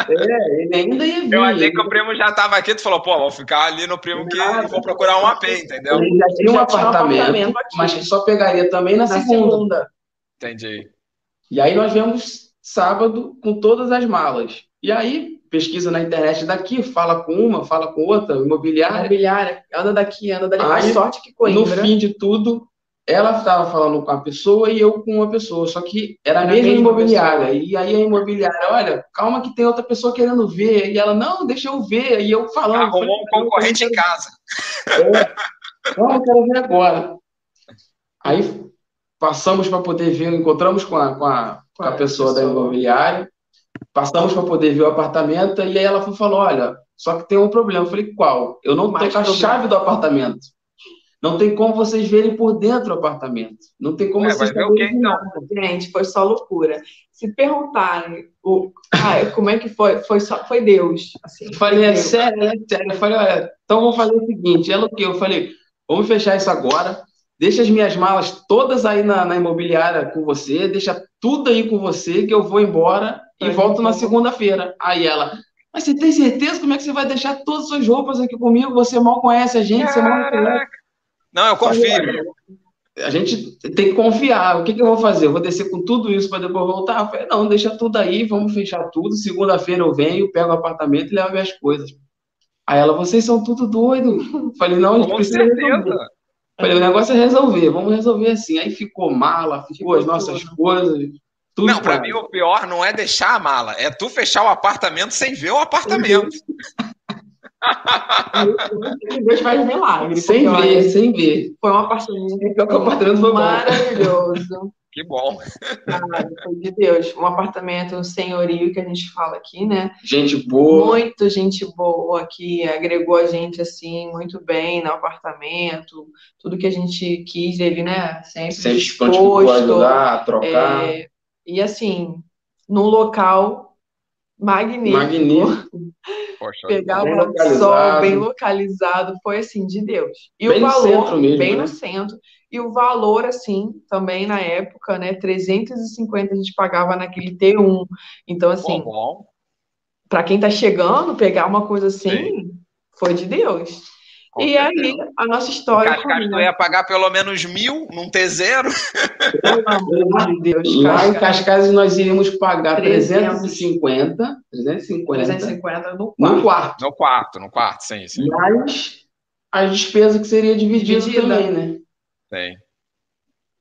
É, ele ainda ia vir. Eu achei que o primo já estava aqui, tu falou, pô, vou ficar ali no primo que ah, vou procurar um AP, entendeu? Ele já tinha um apartamento, apartamento mas que só pegaria também na, na segunda. segunda. Entendi. E aí nós viemos sábado com todas as malas. E aí, pesquisa na internet daqui, fala com uma, fala com outra, imobiliária. Imobiliária, anda daqui, anda dali. Aí, sorte que Coimbra. No fim de tudo, ela estava falando com a pessoa e eu com uma pessoa, só que era a mesma imobiliária. Pessoa. E aí a imobiliária, olha, calma que tem outra pessoa querendo ver. E ela, não, deixa eu ver. E eu falando. Arrumou um concorrente em casa. É, não, eu quero ver agora. Aí passamos para poder ver, encontramos com a, com a, com a pessoa, pessoa da imobiliária, passamos para poder ver o apartamento, e aí ela falou: olha, só que tem um problema. Eu falei, qual? Eu não tenho a chave do apartamento. Não tem como vocês verem por dentro do apartamento. Não tem como é, vocês verem. Okay, então. Gente, foi só loucura. Se perguntarem o, ah, como é que foi, foi, só, foi Deus. Assim, eu falei, é sério, é sério. Eu falei, olha, então vamos fazer o seguinte: ela o quê? Eu falei, vamos fechar isso agora. Deixa as minhas malas todas aí na, na imobiliária com você, deixa tudo aí com você, que eu vou embora e volto na segunda-feira. Aí ela, mas você tem certeza como é que você vai deixar todas as suas roupas aqui comigo? Você mal conhece a gente, Caraca. você mal conhece. Não, eu confio. A gente tem que confiar. O que, que eu vou fazer? Eu vou descer com tudo isso para depois voltar? Eu falei, não, deixa tudo aí, vamos fechar tudo. Segunda-feira eu venho, pego o apartamento e levo minhas coisas. Aí ela, vocês são tudo doido. falei, não, a gente com precisa certeza. resolver. Falei, o negócio é resolver, vamos resolver assim. Aí ficou mala, ficou as nossas coisas. Tudo não, para mim o pior não é deixar a mala, é tu fechar o apartamento sem ver o apartamento. [LAUGHS] Deus faz milagre. Sem ver, sem ver. Foi um apartamento, o apartamento foi maravilhoso. Que bom. Ah, foi de Deus. Um apartamento um senhorio que a gente fala aqui, né? Gente boa. Muito gente boa que agregou a gente assim muito bem no apartamento. Tudo que a gente quis, ele, né? Sempre, Sempre disposto. ajudar, trocar. É, e assim, num local magnífico. Magnífico. Poxa, pegar o sol bem localizado, foi assim, de Deus. E bem o valor, mesmo, bem né? no centro. E o valor, assim, também na época, né? 350 a gente pagava naquele T1. Então, assim, para quem tá chegando, pegar uma coisa assim, Sim. foi de Deus. Com e certeza. aí, a nossa história. O Cascais ia pagar pelo menos mil num T0. Pelo amor de Deus. Lá em Cascais nós iríamos pagar 350. 350. 350 no quarto. No quarto. No quarto, no quarto, sim, sim. Mas a despesa que seria dividida, dividida. também, né? Tem.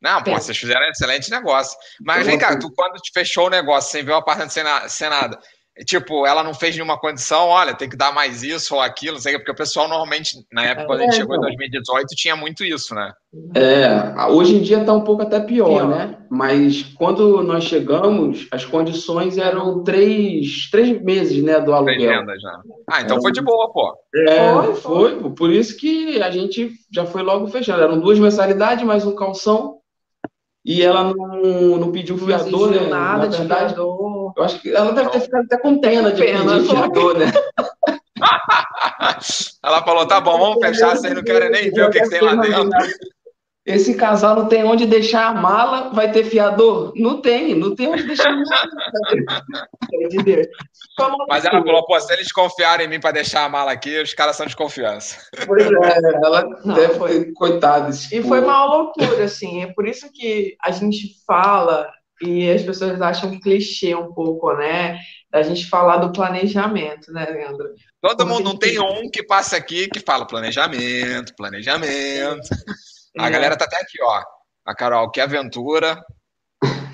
Não, pô, Tem. vocês fizeram um excelente negócio. Mas vem cá, tu quando te fechou o negócio sem ver o apartamento sem, sem nada, tipo, ela não fez nenhuma condição, olha, tem que dar mais isso ou aquilo, não sei o porque o pessoal normalmente, na época, quando a gente é, chegou em 2018, então. tinha muito isso, né? É, hoje em dia está um pouco até pior, pior, né? Mas quando nós chegamos, as condições eram três, três meses, né, do aluguel. Três vendas já. Ah, então foi de boa, pô. É, foi, foi, foi, por isso que a gente já foi logo fechando. Eram duas mensalidades, mais um calção, e ela não, não pediu fiador, né? nada de fiador. Eu acho que ela deve ter ficado até com pena de pena, fiador, né? [LAUGHS] ela falou, tá bom, vamos fechar, vocês não querem nem ver o que, que tem lá dentro. Esse casal não tem onde deixar a mala, vai ter fiador? Não tem, não tem onde deixar a mala. [LAUGHS] Mas ela falou, pô, se eles confiarem em mim para deixar a mala aqui, os caras são de confiança. Pois é, ela deve foi coitada. E foi uma loucura, assim. É por isso que a gente fala e as pessoas acham clichê um pouco, né? Da gente falar do planejamento, né, Leandro? Todo mundo não tem um que passa aqui que fala planejamento, planejamento. [LAUGHS] A é. galera tá até aqui, ó. A Carol, que aventura. [LAUGHS]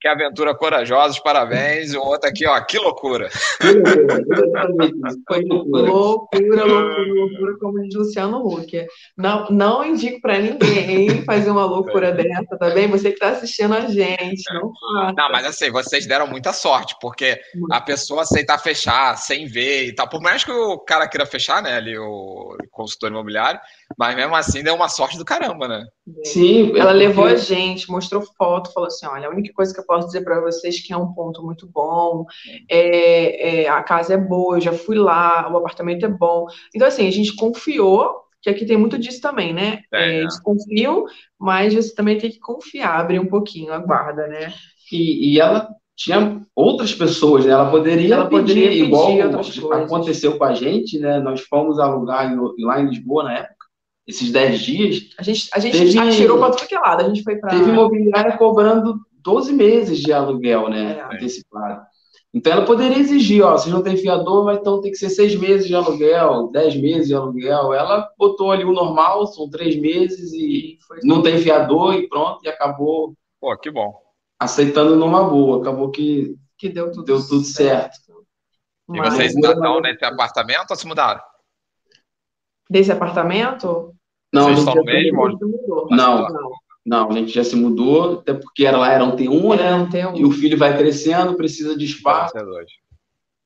que aventura corajosa, parabéns. E o outro aqui, ó, que loucura. [LAUGHS] Foi loucura, loucura, loucura, loucura, como diz Luciano Huck. Não, não indico para ninguém fazer uma loucura é. dessa, tá bem? Você que está assistindo a gente, não faça. Não, mas assim, vocês deram muita sorte, porque a pessoa aceitar fechar sem ver e tal, por mais que o cara queira fechar, né, ali, o consultor imobiliário, mas mesmo assim deu uma sorte do caramba, né? Sim, ela levou a gente, mostrou foto, falou assim: olha, a única coisa que eu posso dizer para vocês é que é um ponto muito bom, é, é, a casa é boa, eu já fui lá, o apartamento é bom. Então, assim, a gente confiou, que aqui tem muito disso também, né? É, é, eles confiam, mas você também tem que confiar, abrir um pouquinho a guarda, né? E, e ela tinha outras pessoas, né? Ela poderia, ela poderia pedir, igual aconteceu com a gente, né? Nós fomos alugar lá em Lisboa na época esses 10 dias. A gente, a gente teve, atirou para tudo que é lado. A gente foi para. Teve imobiliária cobrando 12 meses de aluguel, né? É. Antecipado. Então ela poderia exigir, ó, vocês não tem fiador, mas então tem que ser seis meses de aluguel, dez meses de aluguel. Ela botou ali o normal, são três meses e não tem fiador e pronto, e acabou. Pô, que bom. Aceitando numa boa, acabou que, que deu tudo, deu tudo certo. certo. E vocês ainda estão nesse apartamento ou se mudaram? Desse apartamento? Não, Vocês estão no mesmo? Não, não, não, a gente já se mudou, até porque era lá era um T1, né? Um T1. E o filho vai crescendo, precisa de espaço.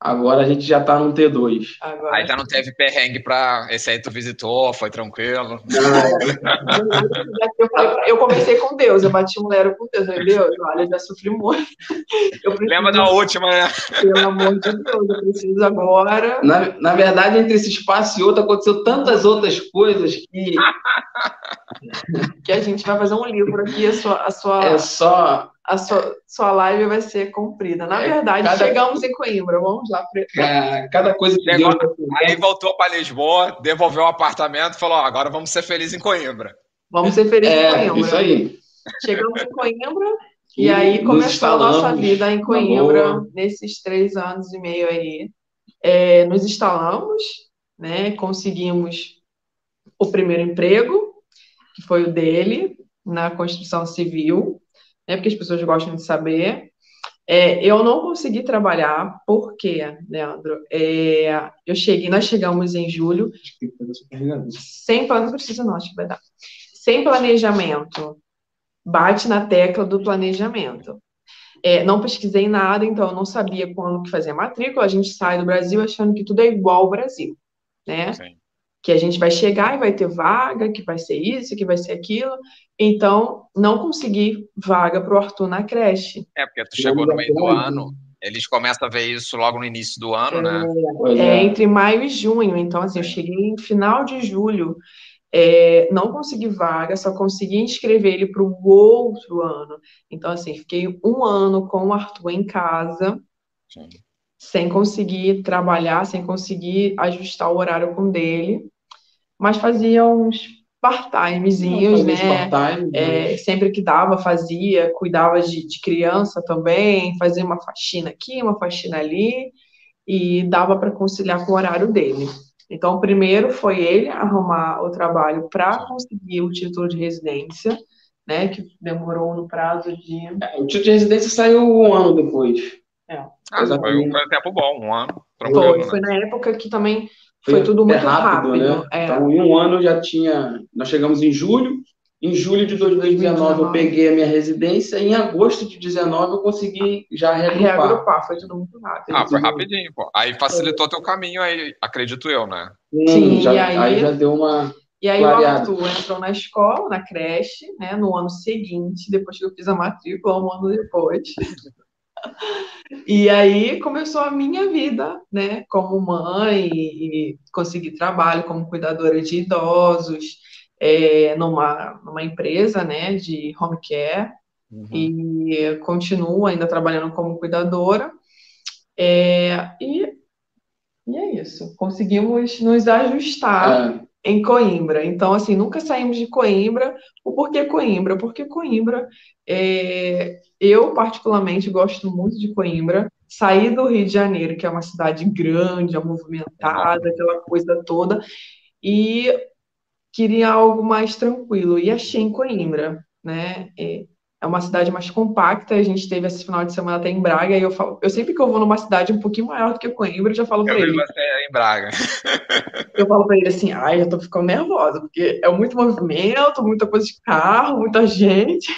Agora a gente já está no T2. Agora... Aí já não teve perrengue para. Esse aí tu visitou, foi tranquilo. eu, eu comecei com Deus, eu bati um lero com Deus. Falei, Deus, olha, eu já sofri muito. Preciso... Lembra da última, né? Pelo amor de Deus, eu preciso agora. Na, na verdade, entre esse espaço e outro, aconteceu tantas outras coisas que. [LAUGHS] que a gente vai fazer um livro aqui, a sua. A sua... É só a sua, sua live vai ser cumprida. Na é, verdade, cada... chegamos em Coimbra, vamos lá. É, cada coisa que Deus... Aí voltou para Lisboa, devolveu o apartamento e falou: agora vamos ser felizes em Coimbra. Vamos ser felizes é, em Coimbra. Isso aí. Chegamos em Coimbra e, e aí começou a nossa vida em Coimbra nesses três anos e meio aí. É, nos instalamos, né? Conseguimos o primeiro emprego, que foi o dele, na construção civil né, porque as pessoas gostam de saber. É, eu não consegui trabalhar, porque, Leandro, é, eu cheguei, nós chegamos em julho, sem não precisa não, acho que vai dar. Sem planejamento, bate na tecla do planejamento. É, não pesquisei nada, então eu não sabia quando que fazer a matrícula. A gente sai do Brasil achando que tudo é igual ao Brasil, né? Sim que a gente vai chegar e vai ter vaga, que vai ser isso, que vai ser aquilo. Então, não consegui vaga para o Arthur na creche. É, porque tu chegou no meio do ano, eles começam a ver isso logo no início do ano, né? É, é, entre maio e junho. Então, assim, eu cheguei em final de julho, é, não consegui vaga, só consegui inscrever ele para o outro ano. Então, assim, fiquei um ano com o Arthur em casa. Sim. Sem conseguir trabalhar, sem conseguir ajustar o horário com dele mas fazia uns part-timezinhos, né? Part é, né? sempre que dava, fazia, cuidava de, de, criança também, fazia uma faxina aqui, uma faxina ali, e dava para conciliar com o horário dele. Então, primeiro foi ele arrumar o trabalho para conseguir o título de residência, né? Que demorou no prazo de. É, o título de residência saiu um ano depois. É. Ah, foi um, foi um tempo bom, um ano. Foi, né? foi na época que também foi, foi tudo muito é rápido. rápido. Né? É. Então, em um ano já tinha. Nós chegamos em julho, em julho de 2019 eu peguei a minha residência, em agosto de 2019 eu consegui já reagrupar. Reagrupar, foi tudo muito rápido. Ah, foi rapidinho, pô. Aí facilitou teu caminho aí, acredito eu, né? Sim, já, aí, aí, já deu uma. E aí clareada. o Arthur entrou na escola, na creche, né, no ano seguinte, depois que eu fiz a matrícula, um ano depois. [LAUGHS] E aí começou a minha vida, né, como mãe, e consegui trabalho como cuidadora de idosos, é, numa, numa empresa né, de home care uhum. e continuo ainda trabalhando como cuidadora. É, e, e é isso. Conseguimos nos ajustar é. Em Coimbra. Então, assim, nunca saímos de Coimbra. O porquê Coimbra? Porque Coimbra, é, eu particularmente gosto muito de Coimbra. Saí do Rio de Janeiro, que é uma cidade grande, movimentada, aquela coisa toda, e queria algo mais tranquilo e achei em Coimbra, né? É, é uma cidade mais compacta. A gente teve esse final de semana até em Braga e eu falo, eu sempre que eu vou numa cidade um pouquinho maior do que Coimbra, eu já falo para ele. Você em Braga. [LAUGHS] eu falo para ele assim, ai, já tô ficando nervosa porque é muito movimento, muita coisa de carro, muita gente.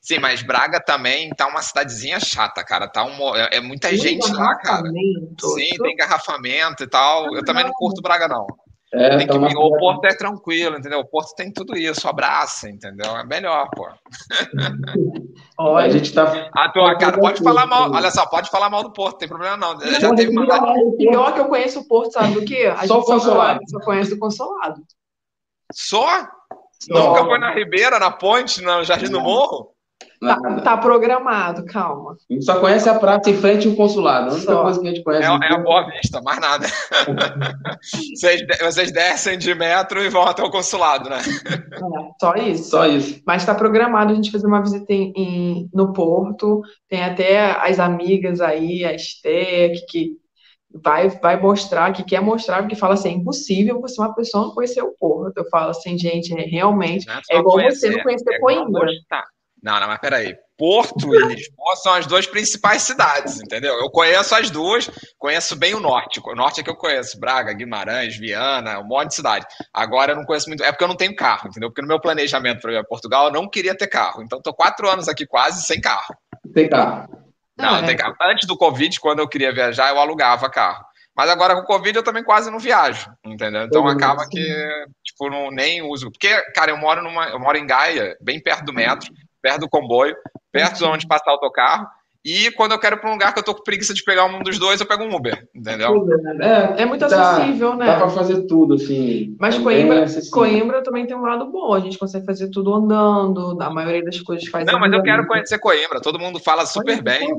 Sim, mas Braga também tá uma cidadezinha chata, cara. Tá um, é, é muita tem gente lá, cara. Sim, tem engarrafamento e tal. Eu também não curto Braga, não. É, tem tá que o Porto é tranquilo, entendeu? O Porto tem tudo isso, abraça, entendeu? É melhor, pô. [LAUGHS] Olha, a gente tá. Ah, tua, cara, pode falar mal. Olha só, pode falar mal do Porto, não tem problema não. Já teve uma... Pior que eu conheço o Porto, sabe do quê? A só gente consolado. Só, só conhece o consolado. Só? só? Nunca foi na Ribeira, na ponte, no Jardim do Morro? Tá, tá, programado, calma. A gente só conhece a praça em frente ao consulado. A única só. coisa que a gente conhece. É, é a Boa Vista, mais nada. [LAUGHS] vocês, vocês descem de metro e vão até o consulado, né? É, só isso. Só isso. Mas está programado a gente fazer uma visita em, em, no Porto. Tem até as amigas aí, a Estec, que vai, vai mostrar, que quer mostrar, porque fala assim, é impossível você uma pessoa não conhecer o Porto. Eu falo assim, gente, é, realmente, é, é igual conhecer, você não conhecer é Coimbra. Não, não, mas peraí. Porto e Lisboa são as duas principais cidades, entendeu? Eu conheço as duas, conheço bem o norte. O norte é que eu conheço, Braga, Guimarães, Viana, um monte de cidade. Agora eu não conheço muito, é porque eu não tenho carro, entendeu? Porque no meu planejamento para ir a Portugal eu não queria ter carro. Então tô quatro anos aqui quase sem carro. Tem carro? Não, não é. tem carro. Antes do Covid, quando eu queria viajar, eu alugava carro. Mas agora com o Covid eu também quase não viajo, entendeu? Então acaba que, tipo, não, nem uso. Porque, cara, eu moro numa. Eu moro em Gaia, bem perto do metro perto do comboio, perto de onde passar o autocarro. E quando eu quero ir para um lugar que eu tô com preguiça de pegar um dos dois, eu pego um Uber, entendeu? É, é muito acessível, né? Dá para fazer tudo, assim. Mas é Coimbra, Coimbra também tem um lado bom. A gente consegue fazer tudo andando, a maioria das coisas faz Não, mas eu quero conhecer Coimbra. Todo mundo fala super Coimbra, bem.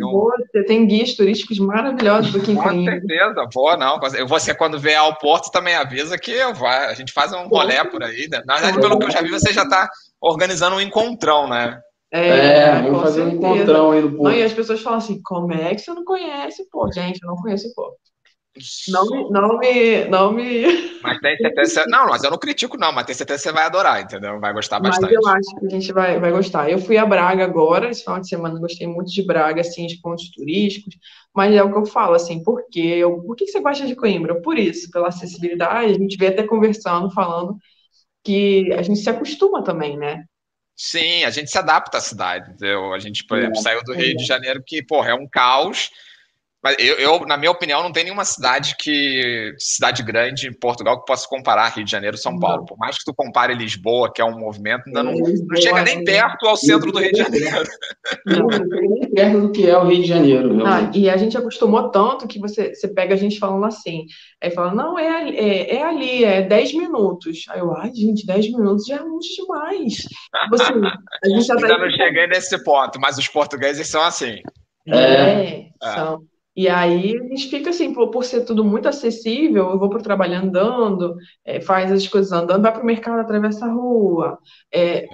Você tem guias turísticos maravilhosos aqui em Com Coimbra. Com certeza, vou, não. Você, quando vier ao Porto, também avisa que vai, a gente faz um rolé por aí. Né? Na verdade, pelo que eu já vi, você já está organizando um encontrão, né? É, é vamos fazer certeza. um encontrão aí no Porto. e as pessoas falam assim, como é que você não conhece Porto? Gente, eu não conheço Porto. Não me, não me, não me. [LAUGHS] Mas tem certeza. Não, mas eu não critico, não, mas tem certeza que você vai adorar, entendeu? Vai gostar bastante. Mas eu acho que a gente vai, vai gostar. Eu fui a Braga agora, esse final de semana, gostei muito de Braga, assim, de pontos turísticos, mas é o que eu falo, assim, por quê? Eu, por que você gosta de Coimbra? Por isso, pela acessibilidade, a gente vê até conversando, falando que a gente se acostuma também, né? Sim, a gente se adapta à cidade. Entendeu? A gente, por exemplo, é, saiu do Rio de Janeiro, que, porra, é um caos. Mas eu, eu, na minha opinião, não tem nenhuma cidade que cidade grande em Portugal que possa comparar Rio de Janeiro e São Paulo. Por mais que tu compare Lisboa, que é um movimento, ainda não, não chega nem perto ao centro do Rio de Janeiro. Não, não chega nem perto do que é o Rio de Janeiro. Ah, e a gente acostumou tanto que você, você pega a gente falando assim, aí fala, não, é, é, é ali, é 10 minutos. Aí eu, ai, gente, 10 minutos já é muito demais. Assim, a gente já [LAUGHS] tá ainda não cheguei nesse ponto, mas os portugueses são assim. É, é. são. E aí a gente fica assim, por, por ser tudo muito acessível, eu vou para o trabalho andando, é, faz as coisas andando, vai para o mercado, atravessa a rua, é,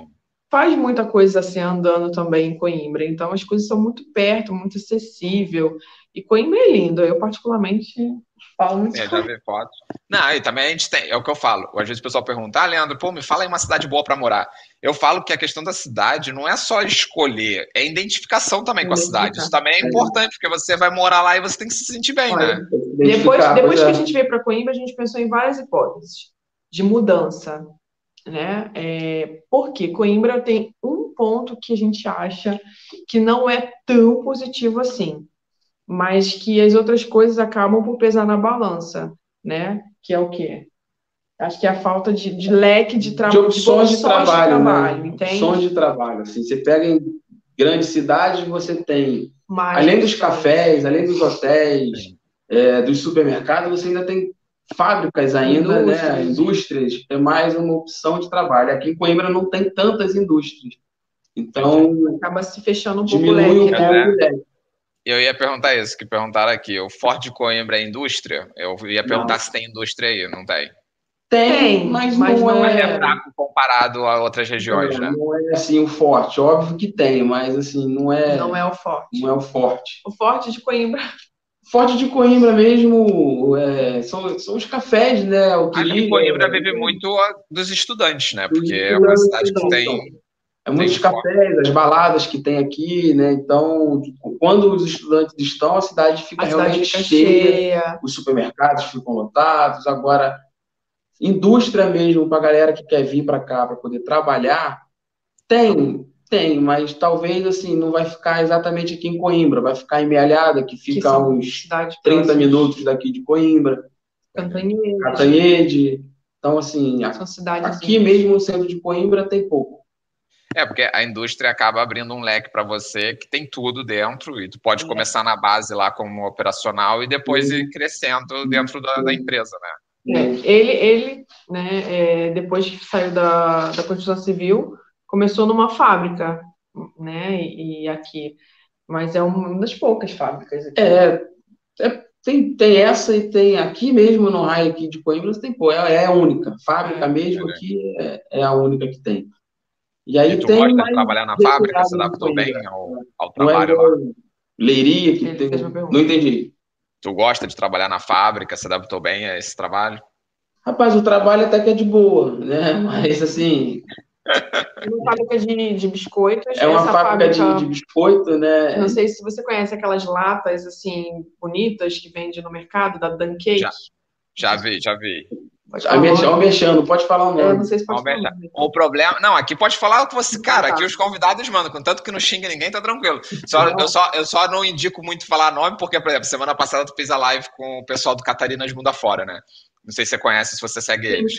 faz muita coisa assim andando também em Coimbra. Então as coisas são muito perto, muito acessível. E Coimbra é lindo, eu particularmente muito. É, já vi fotos. Não, e também a gente tem, é o que eu falo. Às vezes o pessoal pergunta, ah, Leandro, pô, me fala aí uma cidade boa para morar. Eu falo que a questão da cidade não é só escolher, é identificação também com a cidade. Isso também é importante, porque você vai morar lá e você tem que se sentir bem, né? Depois, depois que a gente veio para Coimbra, a gente pensou em várias hipóteses de mudança, né? É, porque Coimbra tem um ponto que a gente acha que não é tão positivo assim, mas que as outras coisas acabam por pesar na balança, né? Que é o quê? Acho que é a falta de, de leque de, tra de opções de, de trabalho, de trabalho né? entende? Opções de trabalho, assim, você pega em grandes cidades, você tem, mais além dos cafés, além dos hotéis, é, dos supermercados, você ainda tem fábricas ainda, né? indústrias. né? Indústrias, é mais uma opção de trabalho. Aqui em Coimbra não tem tantas indústrias. Então, acaba se fechando um pouco o leque. Um né? leque. Eu ia perguntar isso, que perguntaram aqui. O Forte de Coimbra é indústria? Eu ia perguntar não. se tem indústria aí, não tem? Tem, mas, mas não, não, é... é fraco comparado a outras regiões, não, né? Não é assim o forte. Óbvio que tem, mas assim, não é. Não é o forte. Não é o forte. O forte de Coimbra Forte de Coimbra mesmo é, são, são os cafés, né? O que Aqui Coimbra vive muito dos estudantes, né? Porque é uma cidade que tem. É muitos cafés, as baladas que tem aqui, né? Então, quando os estudantes estão, a cidade fica a realmente cidade fica cheia, cheia, os supermercados ficam lotados. Agora, indústria mesmo, para a galera que quer vir para cá para poder trabalhar, tem, tem, mas talvez assim, não vai ficar exatamente aqui em Coimbra, vai ficar em Mealhada, que fica a uns 30 próximas. minutos daqui de Coimbra. Cantanhede. Cantanhede. Então, assim, aqui mesmo no centro de Coimbra tem pouco. É, porque a indústria acaba abrindo um leque para você que tem tudo dentro, e tu pode é. começar na base lá como operacional e depois ir crescendo dentro da, da empresa, né? É, ele, ele né, é, depois que saiu da, da Constituição Civil, começou numa fábrica, né? E, e aqui, mas é uma das poucas fábricas aqui. É, é tem, tem essa e tem aqui mesmo no raio aqui de Coimbra, tem, pô, é, é a única. Fábrica é, mesmo é. aqui é, é, a única que tem. E aí e tu tem gosta de trabalhar na fábrica? Você adaptou bem ao, ao trabalho lá? Leiria, que tem... Não entendi. Tu gosta de trabalhar na fábrica? Se adaptou bem a esse trabalho? Rapaz, o trabalho até que é de boa, né? Mas assim, uma fábrica de, de biscoitos. É uma fábrica, fábrica de, de, biscoito, né? Não sei se você conhece aquelas latas, assim, bonitas que vende no mercado, da Duncake. Já, já vi, já vi. Olha mexendo, pode falar o nome. Eu não sei se pode falar. O problema. Não, aqui pode falar o que você. Cara, aqui os convidados mandam, contanto que não xinga ninguém, tá tranquilo. Só, eu, só, eu só não indico muito falar nome, porque, por exemplo, semana passada tu fez a live com o pessoal do Catarinas Mundo Afora, né? Não sei se você conhece, se você segue eles.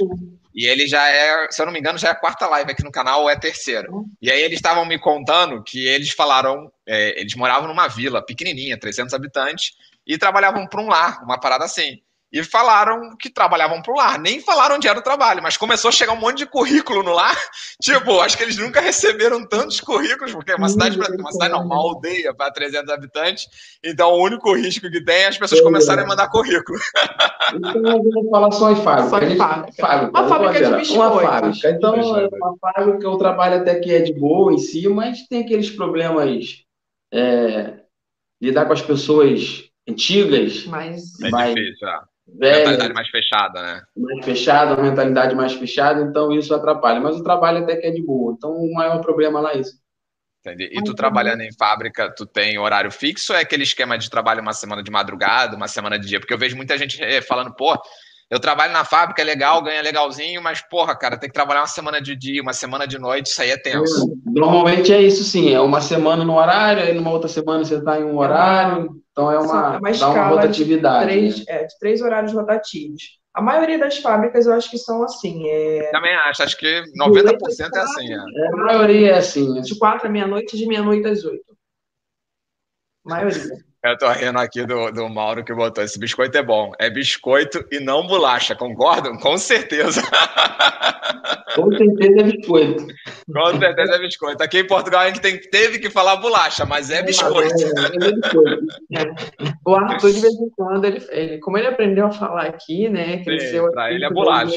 E ele já é, se eu não me engano, já é a quarta live aqui no canal, ou é a terceira. Uhum. E aí eles estavam me contando que eles falaram, é, eles moravam numa vila pequenininha, 300 habitantes, e trabalhavam para um lar, uma parada assim e falaram que trabalhavam pro lar. Nem falaram onde era o trabalho, mas começou a chegar um monte de currículo no lar. [LAUGHS] Tipo, acho que eles nunca receberam tantos currículos, porque é uma cidade, uma cidade não, uma aldeia para 300 habitantes. Então, o único risco que tem é as pessoas começarem a mandar currículo. [LAUGHS] Então, vamos falar só em fábrica. Só em fábrica. fábrica. Uma fábrica de biscoitos. Uma fábrica. Então, uma fábrica, o trabalho até que é de boa em si, mas tem aqueles problemas. É, lidar com as pessoas antigas. Mas, é mais, difícil, já velha, mentalidade mais fechada, né? Mais fechada, uma mentalidade mais fechada, então isso atrapalha. Mas o trabalho até que é de boa. Então o maior problema lá é isso. Entendi. E tu trabalhando em fábrica, tu tem horário fixo ou é aquele esquema de trabalho uma semana de madrugada, uma semana de dia? Porque eu vejo muita gente eh, falando, pô, eu trabalho na fábrica, é legal, ganha legalzinho, mas, porra, cara, tem que trabalhar uma semana de dia, uma semana de noite, isso aí é tenso. Normalmente é isso, sim. É uma semana no horário, aí numa outra semana você está em um horário. Então é uma, é uma, dá uma rotatividade. De três, né? é, de três horários rotativos. A maioria das fábricas eu acho que são assim. É... Também acho, acho que 90% é assim. É. é. a maioria é assim. De quatro à meia-noite, de meia-noite às oito. Maioria. Eu tô rindo aqui do, do Mauro que botou. Esse biscoito é bom. É biscoito e não bolacha, concordam? Com certeza. Com certeza é biscoito. Com certeza é biscoito. Aqui em Portugal a gente tem, teve que falar bolacha, mas é biscoito. É, é, é biscoito. O Arthur, de vez em quando, ele, ele, como ele aprendeu a falar aqui, né? Cresceu Sim, pra aqui, ele é bolacha.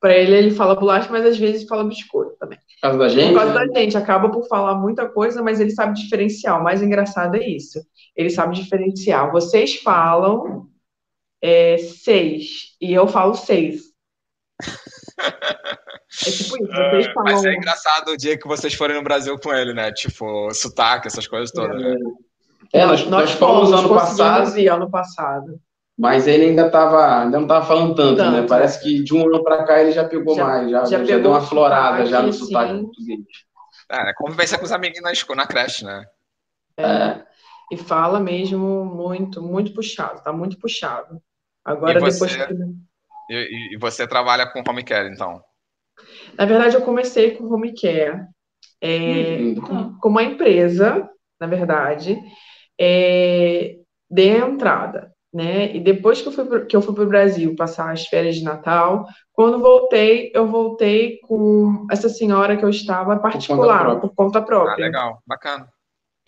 Para ele, ele fala bolacha, mas às vezes fala biscoito também. Por causa da gente? Por causa né? da gente, acaba por falar muita coisa, mas ele sabe diferenciar. O mais engraçado é isso. Ele sabe diferenciar. Vocês falam é, seis e eu falo seis. [LAUGHS] É tipo isso, vocês É, falam. Mas é engraçado o dia que vocês forem no Brasil com ele, né? Tipo, sotaque, essas coisas todas, né? É, nós, nós fomos ano passado, ir ano passado. mas ele ainda tava, ainda não estava falando tanto, Tanto. né? Parece que de um ano para cá ele já pegou Já- mais, já, já já, pegou deu uma florada já no sotaque, sim. português. É, né? convivência com os amiguinhos na, escola, na creche, né? É, E fala mesmo muito, muito puxado, tá muito puxado. Agora, E você? depois que. E, e- você trabalha com home care, então? Na verdade, eu comecei com home care, é, Hum, com, com uma empresa, na verdade, é, dei a entrada, né? E depois que eu fui pro, que eu fui para o Brasil passar as férias de Natal, quando voltei, eu voltei com essa senhora que eu estava particular, própria. por conta Ah, própria. legal, bacana.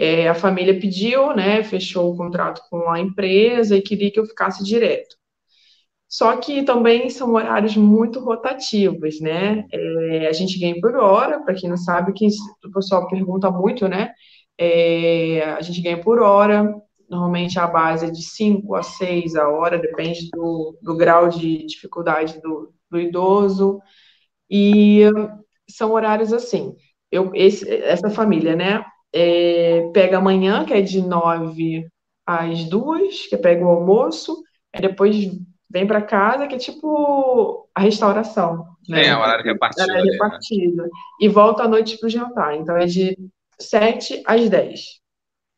É, a família pediu, né? Fechou o contrato com a empresa e queria que eu ficasse direto. Só que também são horários muito rotativos, né? É, a gente ganha por hora, para quem não sabe, que o pessoal pergunta muito, né? É, a gente ganha por hora, normalmente a base é de 5 a 6 a hora, depende do, do grau de dificuldade do, do idoso. E são horários assim. Eu, esse, essa família, né? É, pega amanhã, que é de 9 às 2, que pega o almoço, aí depois vem para casa, que é tipo a restauração, né? É, horário repartido Horário ali, né? repartido. E volta à noite para o jantar. Então é de 7 às 10.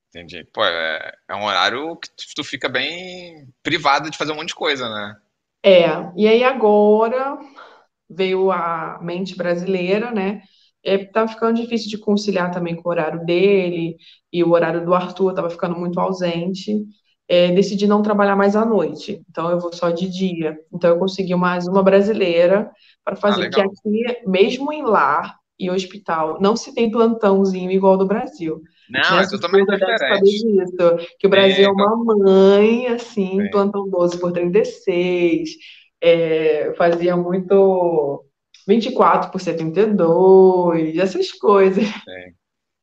Entendi. Pô, é, é um horário que tu fica bem privado de fazer um monte de coisa, né? É, e aí agora veio a mente brasileira, né? É, tá ficando difícil de conciliar também com o horário dele, e o horário do Arthur estava ficando muito ausente. É, decidi não trabalhar mais à noite, então eu vou só de dia. Então eu consegui mais uma brasileira para fazer, Ah, porque aqui, mesmo em lar e hospital, não se tem plantãozinho igual do Brasil. Não, é totalmente diferente. disso, que o Brasil é uma mãe, assim, Sim. plantão 12 por 36, é, fazia muito 24 por 72, essas coisas.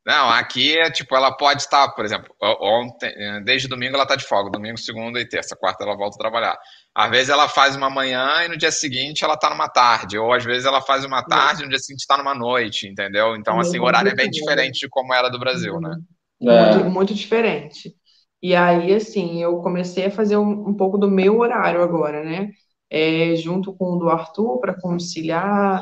Não, aqui é tipo, ela pode estar, por exemplo, ontem, eh, desde domingo ela está de folga, domingo, segunda e terça, quarta ela volta a trabalhar. Às vezes ela faz uma manhã e no dia seguinte ela está numa tarde, ou às vezes ela faz uma tarde e no dia seguinte está numa noite, entendeu? Então, assim, o horário é bem diferente de como era do Brasil, né? É. Muito, muito diferente. E aí, assim, eu comecei a fazer um, um pouco do meu horário agora, né? É, junto com o do Arthur para conciliar,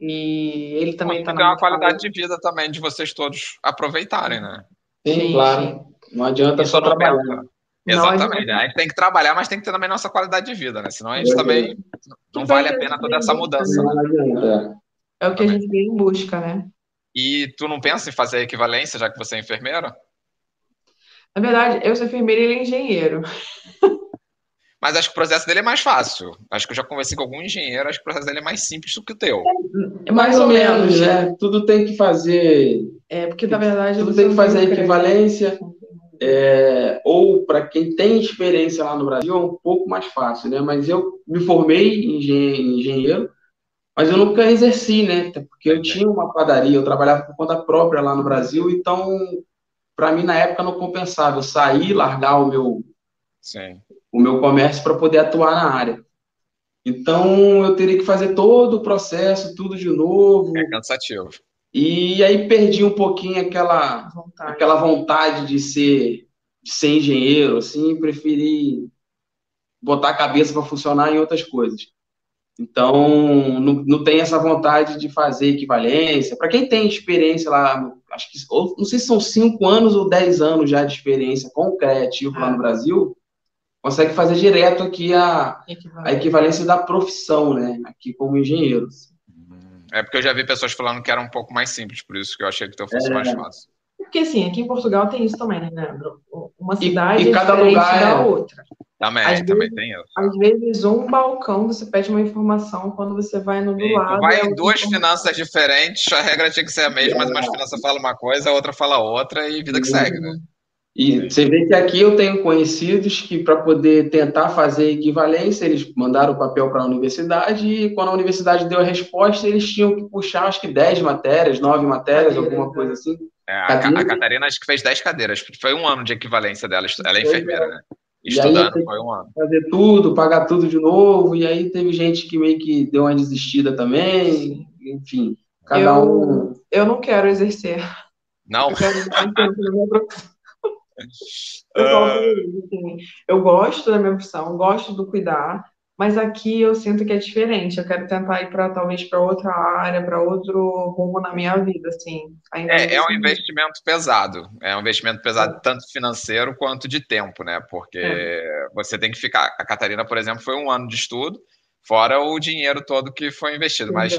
e ele também Também está tem uma qualidade de vida também de vocês todos aproveitarem, né? Sim, Sim, claro. sim. Não adianta Isso só trabalhar. Não Exatamente. A gente tem que trabalhar, mas tem que ter também nossa qualidade de vida, né? Senão a gente É. também não vale a pena toda essa mudança. né? Não adianta. É o que a gente vem em busca, né? E tu não pensa em fazer a equivalência, já que você é enfermeira? Na verdade, eu sou enfermeira e ele é engenheiro. [LAUGHS] Mas acho que o processo dele é mais fácil. Acho que eu já conversei com algum engenheiro, acho que o processo dele é mais simples do que o teu. É Mais ou menos, né? Tudo tem que fazer. É, porque na verdade. Tudo tem que fazer equivalência. É, ou para quem tem experiência lá no Brasil é um pouco mais fácil, né? Mas eu me formei em engen- em engenheiro, mas eu nunca exerci, né? Porque eu tinha uma padaria, eu trabalhava por conta própria lá no Brasil, então para mim na época não compensava eu sair, largar o meu Sim. O meu comércio para poder atuar na área. Então eu teria que fazer todo o processo, tudo de novo, É cansativo. e aí perdi um pouquinho aquela Vontade. aquela vontade de ser, de ser engenheiro, assim, preferi botar a cabeça para funcionar em outras coisas. Então, não, não tem essa vontade de fazer equivalência. Para quem tem experiência lá, acho que, ou- não sei se são cinco anos ou dez anos já de experiência com o criativo lá no Brasil, consegue fazer direto aqui a, a equivalência da profissão, né? Aqui como engenheiro. É porque eu já vi pessoas falando que era um pouco mais simples, por isso que eu achei que o teu fosse É. mais fácil. Porque assim, aqui em Portugal tem isso também, né, Leandro? Uma E- cidade e é cada diferente lugar da é- outra. Também, Às também vezes- tem isso. Às vezes, um balcão você pede uma informação, quando você vai no do Sim, lado. vai é em duas informação. finanças diferentes, a regra tinha que ser a mesma, mas uma finança fala uma coisa, a outra fala outra e vida que segue, né? E Sim. você vê que aqui eu tenho conhecidos que, para poder tentar fazer equivalência, eles mandaram o papel para a universidade e, quando a universidade deu a resposta, eles tinham que puxar, acho que 10 matérias, 9 matérias, alguma coisa assim. É, a, a, Catarina acho que fez 10 cadeiras, foi um ano de equivalência dela. Ela é enfermeira, né? Estudando, foi um ano. Fazer tudo, pagar tudo de novo, e aí teve gente que meio que deu uma desistida também, enfim, cada eu, um. Eu não quero exercer. Não? Eu quero eu, assim, eu gosto da minha profissão, gosto do cuidar, mas aqui eu sinto que é diferente. Eu quero tentar ir para talvez para outra área, para outro rumo na minha vida, assim. é, é um investimento pesado. É um investimento pesado é. tanto financeiro quanto de tempo, né? Porque é. você tem que ficar. A Catarina, por exemplo, foi um ano de estudo, fora o dinheiro todo que foi investido. Mas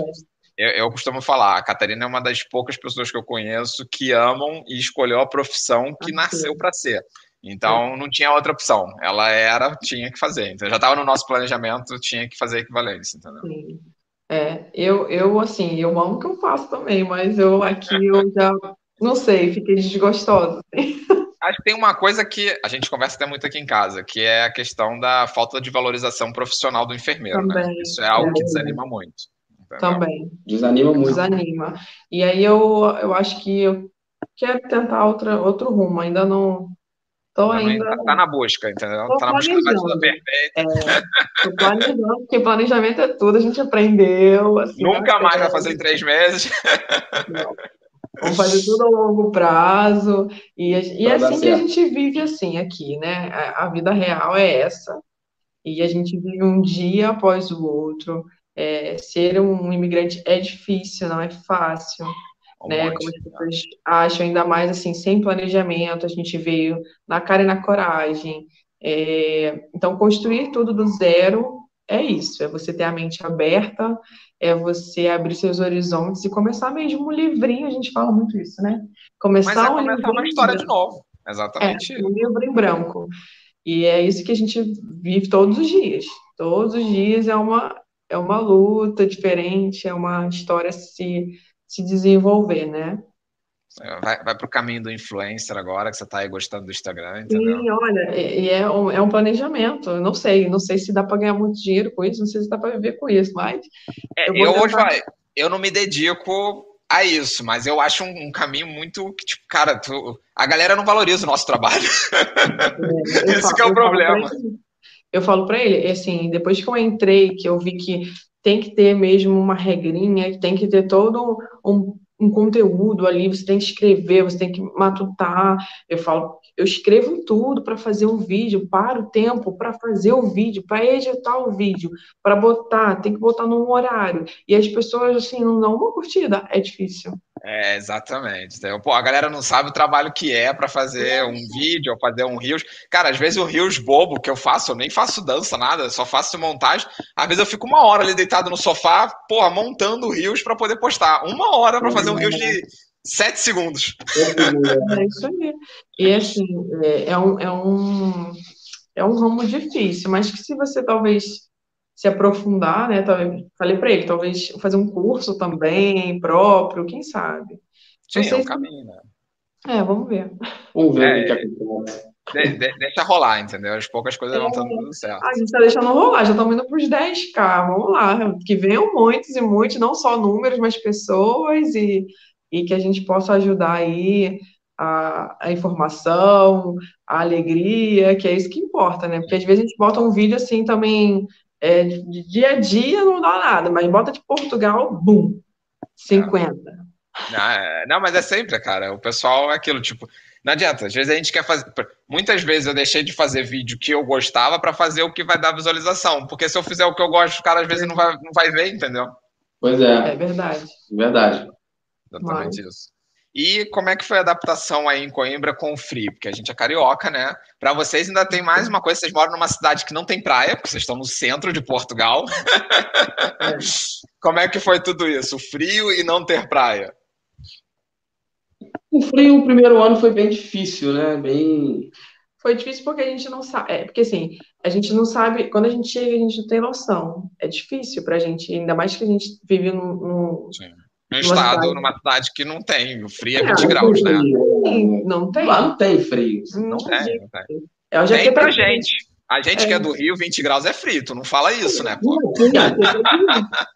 eu, eu, costumo falar, a Catarina é uma das poucas pessoas que eu conheço que amam e escolheu a profissão que nasceu para ser. Então não tinha outra opção. Ela era, tinha que fazer. Então já estava no nosso planejamento, tinha que fazer equivalência, entendeu? Sim. É, eu, eu assim, eu amo o que eu faço também, mas eu aqui eu já não sei, fiquei desgostosa. [LAUGHS] Acho que tem uma coisa que a gente conversa até muito aqui em casa, que é a questão da falta de valorização profissional do enfermeiro. Né? Isso é algo é, que desanima muito. Entendeu? Também. Desanima muito. Desanima. E aí eu, eu acho que eu quero tentar outra, outro rumo, ainda não Tô ainda. Tá, tá, na busca, entendeu? Tô tá na busca da tudo perfeita. É, planejando, porque planejamento é tudo, a gente aprendeu. Assim, Nunca mais vai fazer em três meses. Não. Vamos fazer tudo a longo prazo. E, e é assim que a gente vive assim aqui, né? A, a, vida real é essa. E a gente vive um dia após o outro. É, ser um imigrante é difícil, não é fácil né? Como as pessoas acham, ainda mais assim, sem planejamento, a gente veio na cara e na coragem. É, então, construir tudo do zero é isso, é você ter a mente aberta, é você abrir seus horizontes e começar mesmo um livrinho, a gente fala muito isso, né? Começar Mas é um começar uma história de novo, exatamente. É, um livro em branco. E é isso que a gente vive todos os dias. Todos os dias é uma, é uma luta diferente, é uma história se se desenvolver, né? Vai, vai para o caminho do influencer agora, que você está aí gostando do Instagram, entendeu? Sim, olha, e é um, é um planejamento. Eu não sei, não sei se dá para ganhar muito dinheiro com isso, não sei se dá para viver com isso, mas. É, eu, eu tentar... hoje vai, eu não me dedico a isso, mas eu acho um, um caminho muito que, tipo, cara, tu, a galera não valoriza o nosso trabalho. É, [LAUGHS] Esse falo, é o problema. Eu falo para ele, assim, depois que eu entrei, que eu vi que tem que ter mesmo uma regrinha, tem que ter todo um, um conteúdo ali, você tem que escrever, você tem que matutar. Eu falo, eu escrevo tudo para fazer um vídeo, para o tempo para fazer o vídeo, para editar o vídeo, para botar, tem que botar num horário. E as pessoas, assim, não dão uma curtida, é difícil. É, exatamente. Então, pô, a galera não sabe o trabalho que é para fazer um vídeo ou fazer um Rios. Cara, às vezes o Rios bobo que eu faço, eu nem faço dança, nada, só faço montagem. Às vezes eu fico uma hora ali deitado no sofá, porra, montando o Rios para poder postar. Uma hora para fazer um Rios de sete segundos. É [LAUGHS] isso aí. E assim, é, é, um, é, um, é um ramo difícil, mas que se você talvez se aprofundar, né? Talvez, falei para ele, talvez fazer um curso também próprio, quem sabe. Sim, é um caminho, né? É, vamos ver. Vamos ver o que acontece. De, de, deixa rolar, entendeu? As poucas coisas é, vão estar dando certo. A gente está deixando rolar, já estamos indo para os 10k, vamos lá. Que venham muitos e muitos, não só números, mas pessoas, e, e que a gente possa ajudar aí a, a, informação, a alegria, que é isso que importa, né? Porque às vezes a gente bota um vídeo assim também é, de dia a dia não dá nada, mas bota de Portugal, bum, 50. Não, é, não, mas é sempre, cara. O pessoal é aquilo, tipo, não adianta. Às vezes a gente quer fazer. Muitas vezes eu deixei de fazer vídeo que eu gostava para fazer o que vai dar visualização. Porque se eu fizer o que eu gosto, o cara às vezes não vai, não vai ver, entendeu? Pois é. É verdade. Verdade. Exatamente mas... isso. E como é que foi a adaptação aí em Coimbra com o frio? Porque a gente é carioca, né? Para vocês ainda tem mais uma coisa, vocês moram numa cidade que não tem praia, porque vocês estão no centro de Portugal. É. [LAUGHS] como é que foi tudo isso? O frio e não ter praia? O frio, o primeiro ano foi bem difícil, né? Bem. Foi difícil porque a gente não sabe. É, porque assim, a gente não sabe. Quando a gente chega, a gente não tem noção. É difícil pra gente, ainda mais que a gente vive num, num Um estado, cidade... numa cidade que não tem, o frio é 20 é, graus, né? Não tem. Lá não tem frio. Não, não tem, não tem. Eu já tem pra gente. A gente é. que é do Rio, 20 graus é frio, tu não fala isso, né? Pô?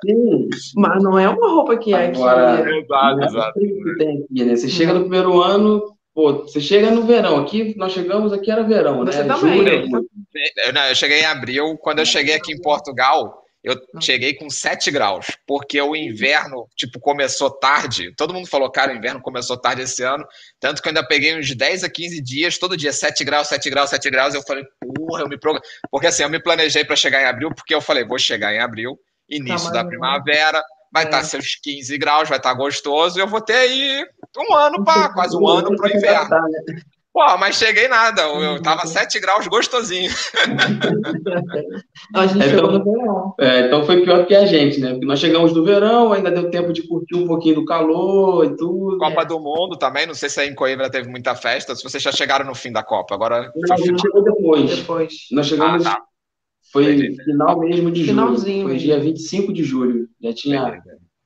Sim, mas não é uma roupa que é Agora, aqui. Exato, é exato. Tem aqui, né? Você chega no primeiro ano, pô, você chega no verão. Aqui, nós chegamos, aqui era verão, você né? Também. Julho, eu, eu cheguei em abril, quando eu cheguei aqui em Portugal, eu cheguei com 7 graus, porque o inverno, tipo, começou tarde. Todo mundo falou, cara, o inverno começou tarde esse ano. Tanto que eu ainda peguei uns 10 a 15 dias, todo dia 7 graus, 7 graus, 7 graus. Eu falei, porra, eu me programei. Porque assim, eu me planejei para chegar em abril, porque eu falei, vou chegar em abril, início tá, da primavera, vai estar é. tá seus 15 graus, vai estar tá gostoso, e eu vou ter aí um ano para [LAUGHS] quase um ano para o inverno. Né? Pô, mas cheguei nada. Eu tava 7 graus gostosinho. [LAUGHS] a gente então, no verão. É, então foi pior que a gente, né? Porque nós chegamos do verão, ainda deu tempo de curtir um pouquinho do calor e tudo. Copa é. do Mundo também. Não sei se aí em Coimbra teve muita festa. Se vocês já chegaram no fim da Copa. Agora. Não, a gente chegou depois. depois. Nós chegamos. Ah, tá. Foi final mesmo de Finalzinho julho. Foi dia 25 de julho. Já tinha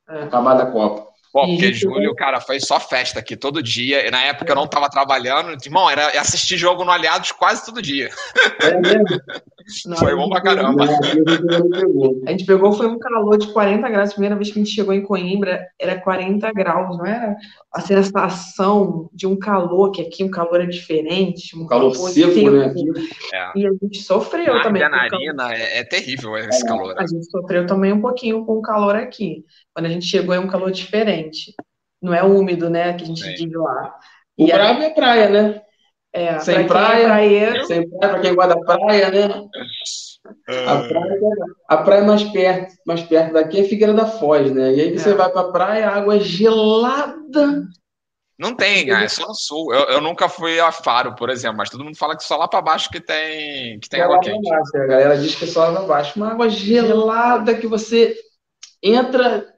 é. acabado a Copa. Pô, porque julho, cara, foi só festa aqui todo dia. E na época eu não tava trabalhando. Irmão, era assistir jogo no Aliados quase todo dia. É mesmo? [LAUGHS] Não, foi bom pra caramba. A gente pegou, foi um calor de 40 graus. A primeira vez que a gente chegou em Coimbra era 40 graus, não era? A sensação de um calor, que aqui um calor é diferente. Um calor, calor seco, seco, né? É. E a gente sofreu Na também. A narina é, é, terrível esse é, calor. A gente sofreu também um pouquinho com o calor aqui. Quando a gente chegou é um calor diferente. Não é úmido, né? Que a gente diz lá. O e bravo é praia, né? É, sem praia, é praieiro, sem praia para quem guarda a praia, né? A ah. praia, a praia mais perto, mais perto daqui é Figueira da Foz, né? E aí você é. vai para a praia, água é gelada. Não tem, é só no sul. Eu, eu nunca fui a Faro, por exemplo, mas todo mundo fala que só lá para baixo que tem, que tem é água quente. Baixo, a galera diz que é só lá para baixo. Uma água gelada que você entra,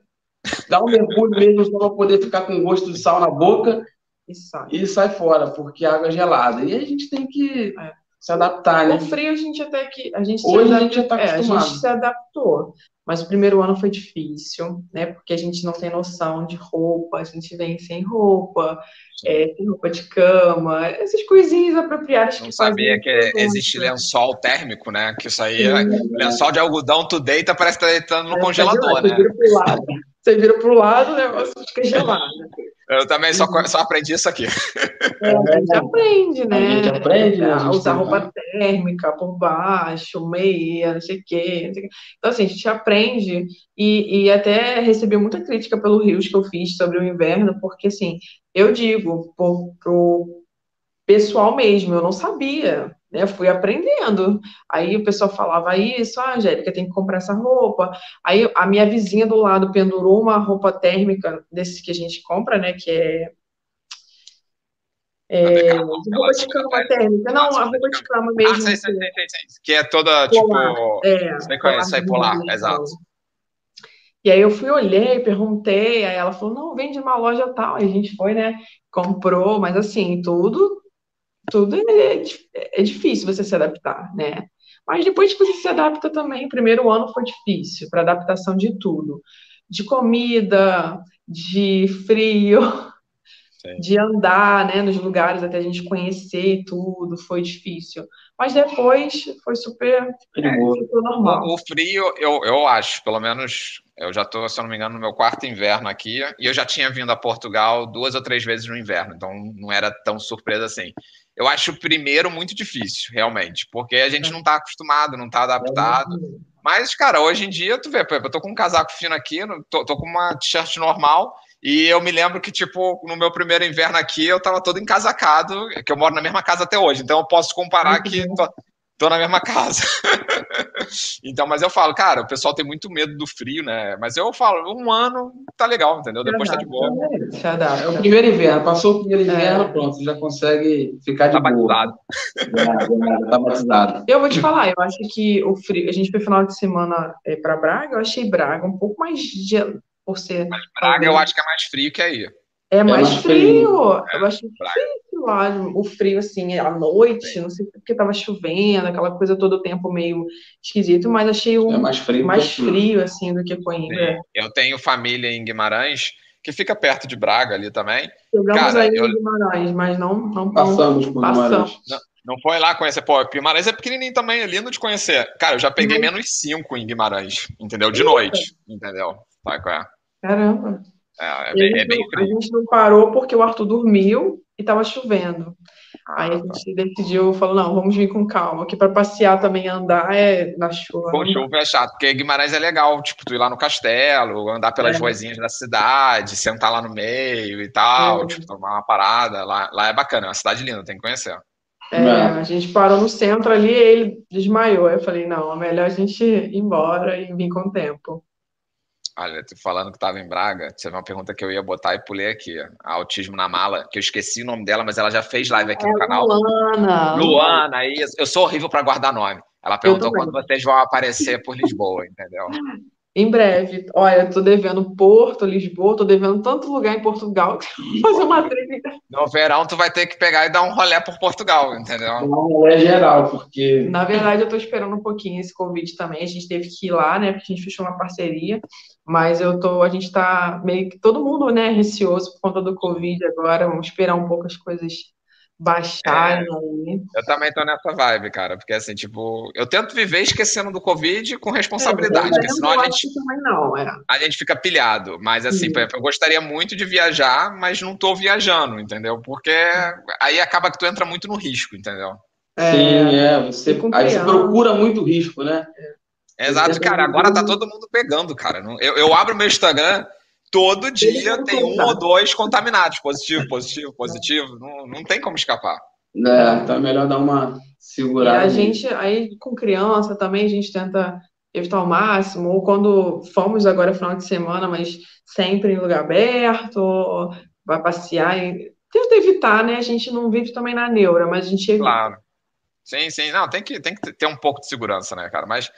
dá um mergulho mesmo só para poder ficar com gosto de sal na boca e sai. E sai fora, porque a água é gelada. E a gente tem que é. se adaptar, né? O frio a gente até que. A gente Hoje a gente já está acostumado. É, a gente se adaptou. Mas o primeiro ano foi difícil, né? Porque a gente não tem noção de roupa, a gente vem sem roupa, é, sem roupa de cama, essas coisinhas apropriadas não que sabia que existe lençol térmico, né? Que isso aí, é, lençol de algodão, tu deita, parece que tá deitando no é, congelador, né? Você vira pro lado, o negócio fica gelado. Eu também só, só aprendi isso aqui. É, a gente aprende, né? A gente aprende, né? A usar roupa térmica por baixo, meia, não sei o quê. Então, assim, a gente aprende e, e até recebi muita crítica pelo Rios que eu fiz sobre o inverno, porque, assim, eu digo pro, pro pessoal mesmo, eu não sabia né? Fui aprendendo. Aí o pessoal falava isso, ah, Angélica, tem que comprar essa roupa. Aí a minha vizinha do lado pendurou uma roupa térmica desses que a gente compra, né? Que é. É, de roupa de cama térmica. Não, a roupa de cama mesmo. Ah, sei, sei, sei, sei, Que é toda, polar. tipo. É, você conhece, é polar, exato. E aí eu fui, olhei, perguntei, aí ela falou, não, vende numa loja tal. Aí a gente foi, né? Comprou, mas assim, tudo tudo é, é difícil você se adaptar, né? Mas depois que você se adapta também, o primeiro ano foi difícil para adaptação de tudo, de comida, de frio, Sim. de andar, né, nos lugares até a gente conhecer tudo, foi difícil. Mas depois foi super, é, normal. O, o frio, eu, eu acho, pelo menos eu já estou, se eu não me engano, no meu quarto inverno aqui, e eu já tinha vindo a Portugal duas ou três vezes no inverno, então não era tão surpresa assim. Eu acho o primeiro muito difícil, realmente, porque a gente não está acostumado, não está adaptado. Mas, cara, hoje em dia, tu vê, eu tô com um casaco fino aqui, tô, tô com uma t-shirt normal, e eu me lembro que, tipo, no meu primeiro inverno aqui, eu tava todo encasacado, que eu moro na mesma casa até hoje, então eu posso comparar que tô, tô na mesma casa. [LAUGHS] então, mas eu falo, cara, o pessoal tem muito medo do frio, né? Mas eu falo, um ano tá legal, entendeu? Depois tá de boa. É o primeiro inverno, passou o primeiro inverno, é. pronto, você já consegue ficar de tá boa. Batizado. É, tá batizado. Eu vou te falar, eu acho que o frio, a gente foi final de semana é, para Braga, eu achei Braga um pouco mais de, por ser. Mas Braga eu acho que é mais frio que aí. É mais, é mais frio. frio. Eu acho difícil lá, o frio, assim, à noite, não sei porque tava chovendo, aquela coisa todo o tempo meio esquisito, mas achei o é mais frio, mais frio assim, do que Coimbra. Eu tenho família em Guimarães que fica perto de Braga ali também. Jogamos Cara, aí eu... em Guimarães, mas não, não passamos por Guimarães. Não, não foi lá conhecer. Pô, Guimarães é pequenininho também, é lindo de conhecer. Cara, eu já peguei uhum. menos cinco em Guimarães, entendeu? De noite, entendeu? Sabe qual é? Caramba. É, é bem, é bem A gente não parou porque o Arthur dormiu e estava chovendo. Ah, Aí a tá. gente decidiu, falou, não, vamos vir com calma, que para passear também, andar é na chuva. Com chuva é chato, porque Guimarães é legal, tipo, tu ir lá no castelo, andar pelas é. ruazinhas da cidade, sentar lá no meio e tal, é. tipo, tomar uma parada, lá, lá é bacana, é uma cidade linda, tem que conhecer. É, a gente parou no centro ali e ele desmaiou. Aí eu falei, não, é melhor a gente ir embora e vir com o tempo. Olha, tu falando que estava em Braga, tinha uma pergunta que eu ia botar e pulei aqui. A Autismo na Mala, que eu esqueci o nome dela, mas ela já fez live aqui é, no canal. Luana. Luana, isso. Eu sou horrível para guardar nome. Ela perguntou quando vocês vão aparecer por Lisboa, entendeu? Em breve. Olha, tô devendo Porto, Lisboa, tô devendo tanto lugar em Portugal que eu vou fazer uma trilha. No verão, tu vai ter que pegar e dar um rolé por Portugal, entendeu? Um rolé geral, porque. Na verdade, eu tô esperando um pouquinho esse convite também. A gente teve que ir lá, né? Porque a gente fechou uma parceria. Mas eu tô, a gente tá meio que todo mundo, né, receoso por conta do Covid agora. Vamos esperar um pouco as coisas baixarem é, aí. Eu também tô nessa vibe, cara, porque assim, tipo, eu tento viver esquecendo do Covid com responsabilidade, é, porque senão a gente, não, é. a gente fica pilhado. Mas assim, Sim. eu gostaria muito de viajar, mas não tô viajando, entendeu? Porque aí acaba que tu entra muito no risco, entendeu? É, Sim, é, você, aí você procura muito risco, né? Exato, cara, agora tá todo mundo pegando, cara. Eu, eu abro meu Instagram, todo dia tem um ou dois contaminados, positivo, positivo, positivo. Não, não tem como escapar. É, então é melhor dar uma segurada. E a gente, aí com criança também, a gente tenta evitar ao máximo, ou quando fomos agora final de semana, mas sempre em lugar aberto, vai passear. E... Tenta evitar, né? A gente não vive também na neura, mas a gente evita. Claro. Sim, sim. Não, tem que, tem que ter um pouco de segurança, né, cara? Mas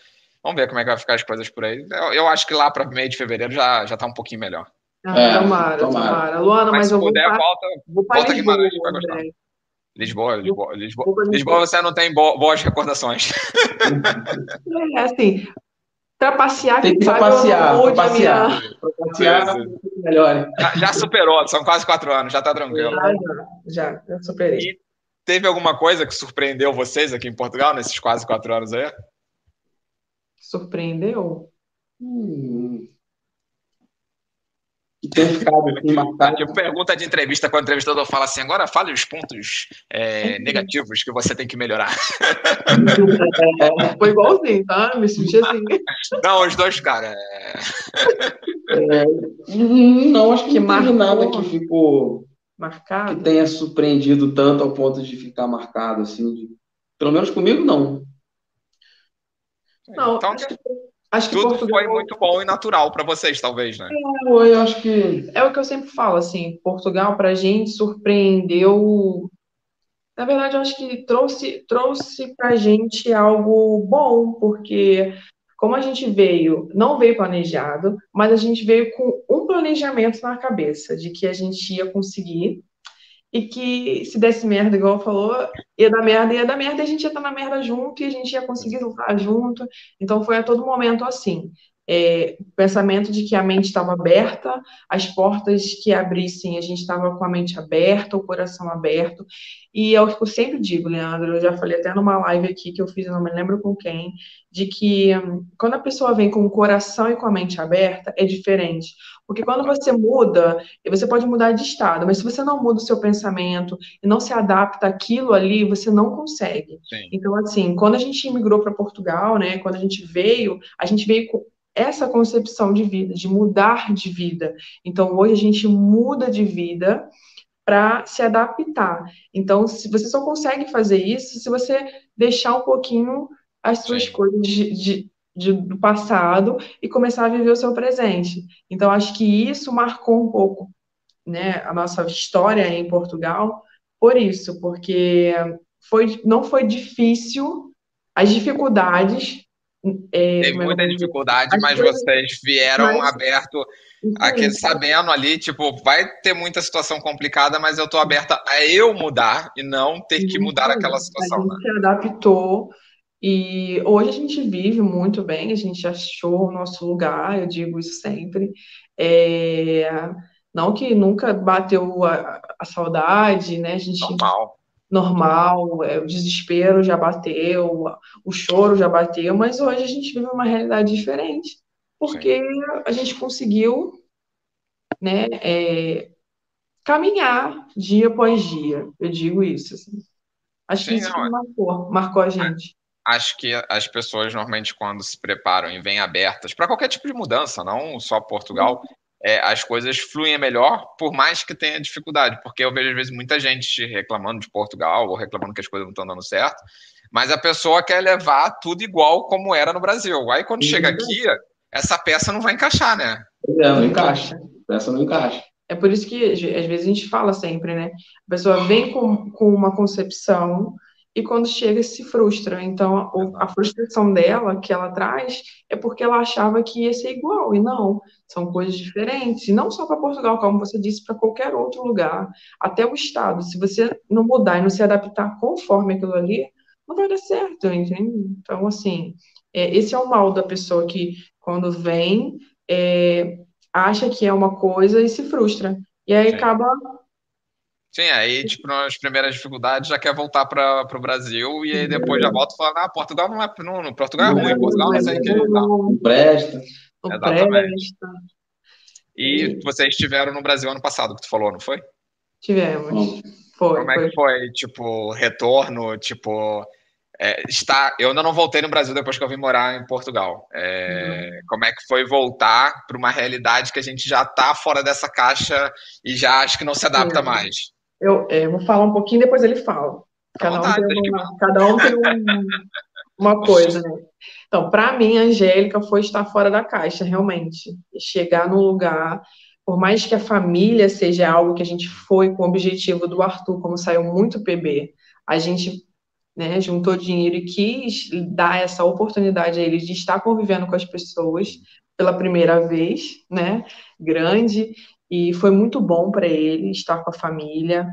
Vamos ver como é que vai ficar as coisas por aí. Eu, eu acho que lá para meio de fevereiro já, já tá um pouquinho melhor. Ah, é, tomara, tomara, tomara. Luana, mas, mas eu puder, vou volta, vou para volta Lisboa, Guimarães, vai gostar. Lisboa, Lisboa, Lisboa. Lisboa você não tem bo boas recordações. É, assim, para passear, tem que passear, para passear. passear melhor. Já, já, superou, são quase quatro anos, já está tranquilo. Já, já, já superei. E teve alguma coisa que surpreendeu vocês aqui em Portugal nesses quase quatro anos aí? Surpreendeu? Hum. Que tem ficado aqui marcado. Tipo, pergunta de entrevista, quando o entrevistador fala assim, agora fale os pontos é, negativos que você tem que melhorar. [LAUGHS] É, foi igualzinho, tá? Me senti assim. Não, os dois, cara. É... não, acho que, que não teve nada que ficou marcado. Que tenha surpreendido tanto ao ponto de ficar marcado, assim. De... Pelo menos comigo, não. Não, então, acho que, acho que tudo Portugal... foi muito bom e natural para vocês, talvez, né? É, eu acho que é o que eu sempre falo, assim, Portugal para a gente surpreendeu. Na verdade, eu acho que trouxe trouxe para a gente algo bom, porque como a gente veio, não veio planejado, mas a gente veio com um planejamento na cabeça de que a gente ia conseguir e que se desse merda, igual falou, ia dar merda, ia dar merda, e a gente ia estar na merda junto, e a gente ia conseguir lutar junto. Então foi a todo momento assim. É, o pensamento de que a mente estava aberta, as portas que abrissem, a gente estava com a mente aberta, o coração aberto. E é o que eu sempre digo, Leandro, eu já falei até numa live aqui que eu fiz, não me lembro com quem, de que hum, quando a pessoa vem com o coração e com a mente aberta, é diferente. Porque quando você muda, você pode mudar de estado, mas se você não muda o seu pensamento e não se adapta àquilo ali, você não consegue. Sim. Então, assim, quando a gente imigrou para Portugal, né, quando a gente veio, a gente veio essa concepção de vida, de mudar de vida. Então, hoje a gente muda de vida para se adaptar. Então, se você só consegue fazer isso se você deixar um pouquinho as suas Sim. coisas de, de, de, do passado e começar a viver o seu presente. Então, acho que isso marcou um pouco né, a nossa história em Portugal por isso, porque foi, não foi difícil, as dificuldades é, Teve muita dificuldade, mas coisas... vocês vieram mas... aberto, aquele, sabendo ali, tipo, vai ter muita situação complicada, mas eu estou aberta a eu mudar e não ter que mudar aquela situação. A gente né? se adaptou e hoje a gente vive muito bem, a gente achou o nosso lugar, eu digo isso sempre. É... Não que nunca bateu a, a saudade, né? A gente normal, normal, é, o desespero já bateu, o choro já bateu, mas hoje a gente vive uma realidade diferente, porque Sim. a gente conseguiu, né, é, caminhar dia após dia. Eu digo isso. Assim. Acho Sim, que isso não, marcou, marcou a gente acho que as pessoas normalmente quando se preparam e vêm abertas para qualquer tipo de mudança, não só Portugal, é, as coisas fluem melhor, por mais que tenha dificuldade, porque eu vejo às vezes muita gente reclamando de Portugal ou reclamando que as coisas não estão dando certo, mas a pessoa quer levar tudo igual como era no Brasil. Aí quando chega aqui, essa peça não vai encaixar, né? É, não encaixa. A peça não encaixa. É por isso que às vezes a gente fala sempre, né? A pessoa vem com, com uma concepção e quando chega se frustra. Então, a frustração dela, que ela traz, é porque ela achava que ia ser igual, e não, são coisas diferentes, e não só para Portugal, como você disse, para qualquer outro lugar, até o Estado. Se você não mudar e não se adaptar conforme aquilo ali, não vai dar certo, entende? Então, assim, é, esse é o mal da pessoa que, quando vem, é, acha que é uma coisa e se frustra. E aí Sim. acaba Sim, aí, tipo, nas primeiras dificuldades já quer voltar para o Brasil e aí depois já volta falando, ah, Portugal não é, não, Portugal é ruim, Portugal não sei o que. Não presta. Exatamente. E vocês estiveram no Brasil ano passado, que tu falou, não foi? Tivemos. Foi, Como é que foi, tipo, retorno, tipo... É, está, eu ainda não voltei no Brasil depois que eu vim morar em Portugal. É, uhum. Como é que foi voltar para uma realidade que a gente já está fora dessa caixa e já acho que não se adapta uhum. mais? Eu, é, vou falar um pouquinho, depois ele fala. Cada um tem, uma, cada um tem um, uma coisa, né? Então, para mim, a Angélica foi estar fora da caixa, realmente. Chegar num lugar, por mais que a família seja algo que a gente foi com o objetivo do Arthur, como saiu muito PB, a gente né, juntou dinheiro e quis dar essa oportunidade a ele de estar convivendo com as pessoas pela primeira vez, né, grande, e foi muito bom para ele estar com a família,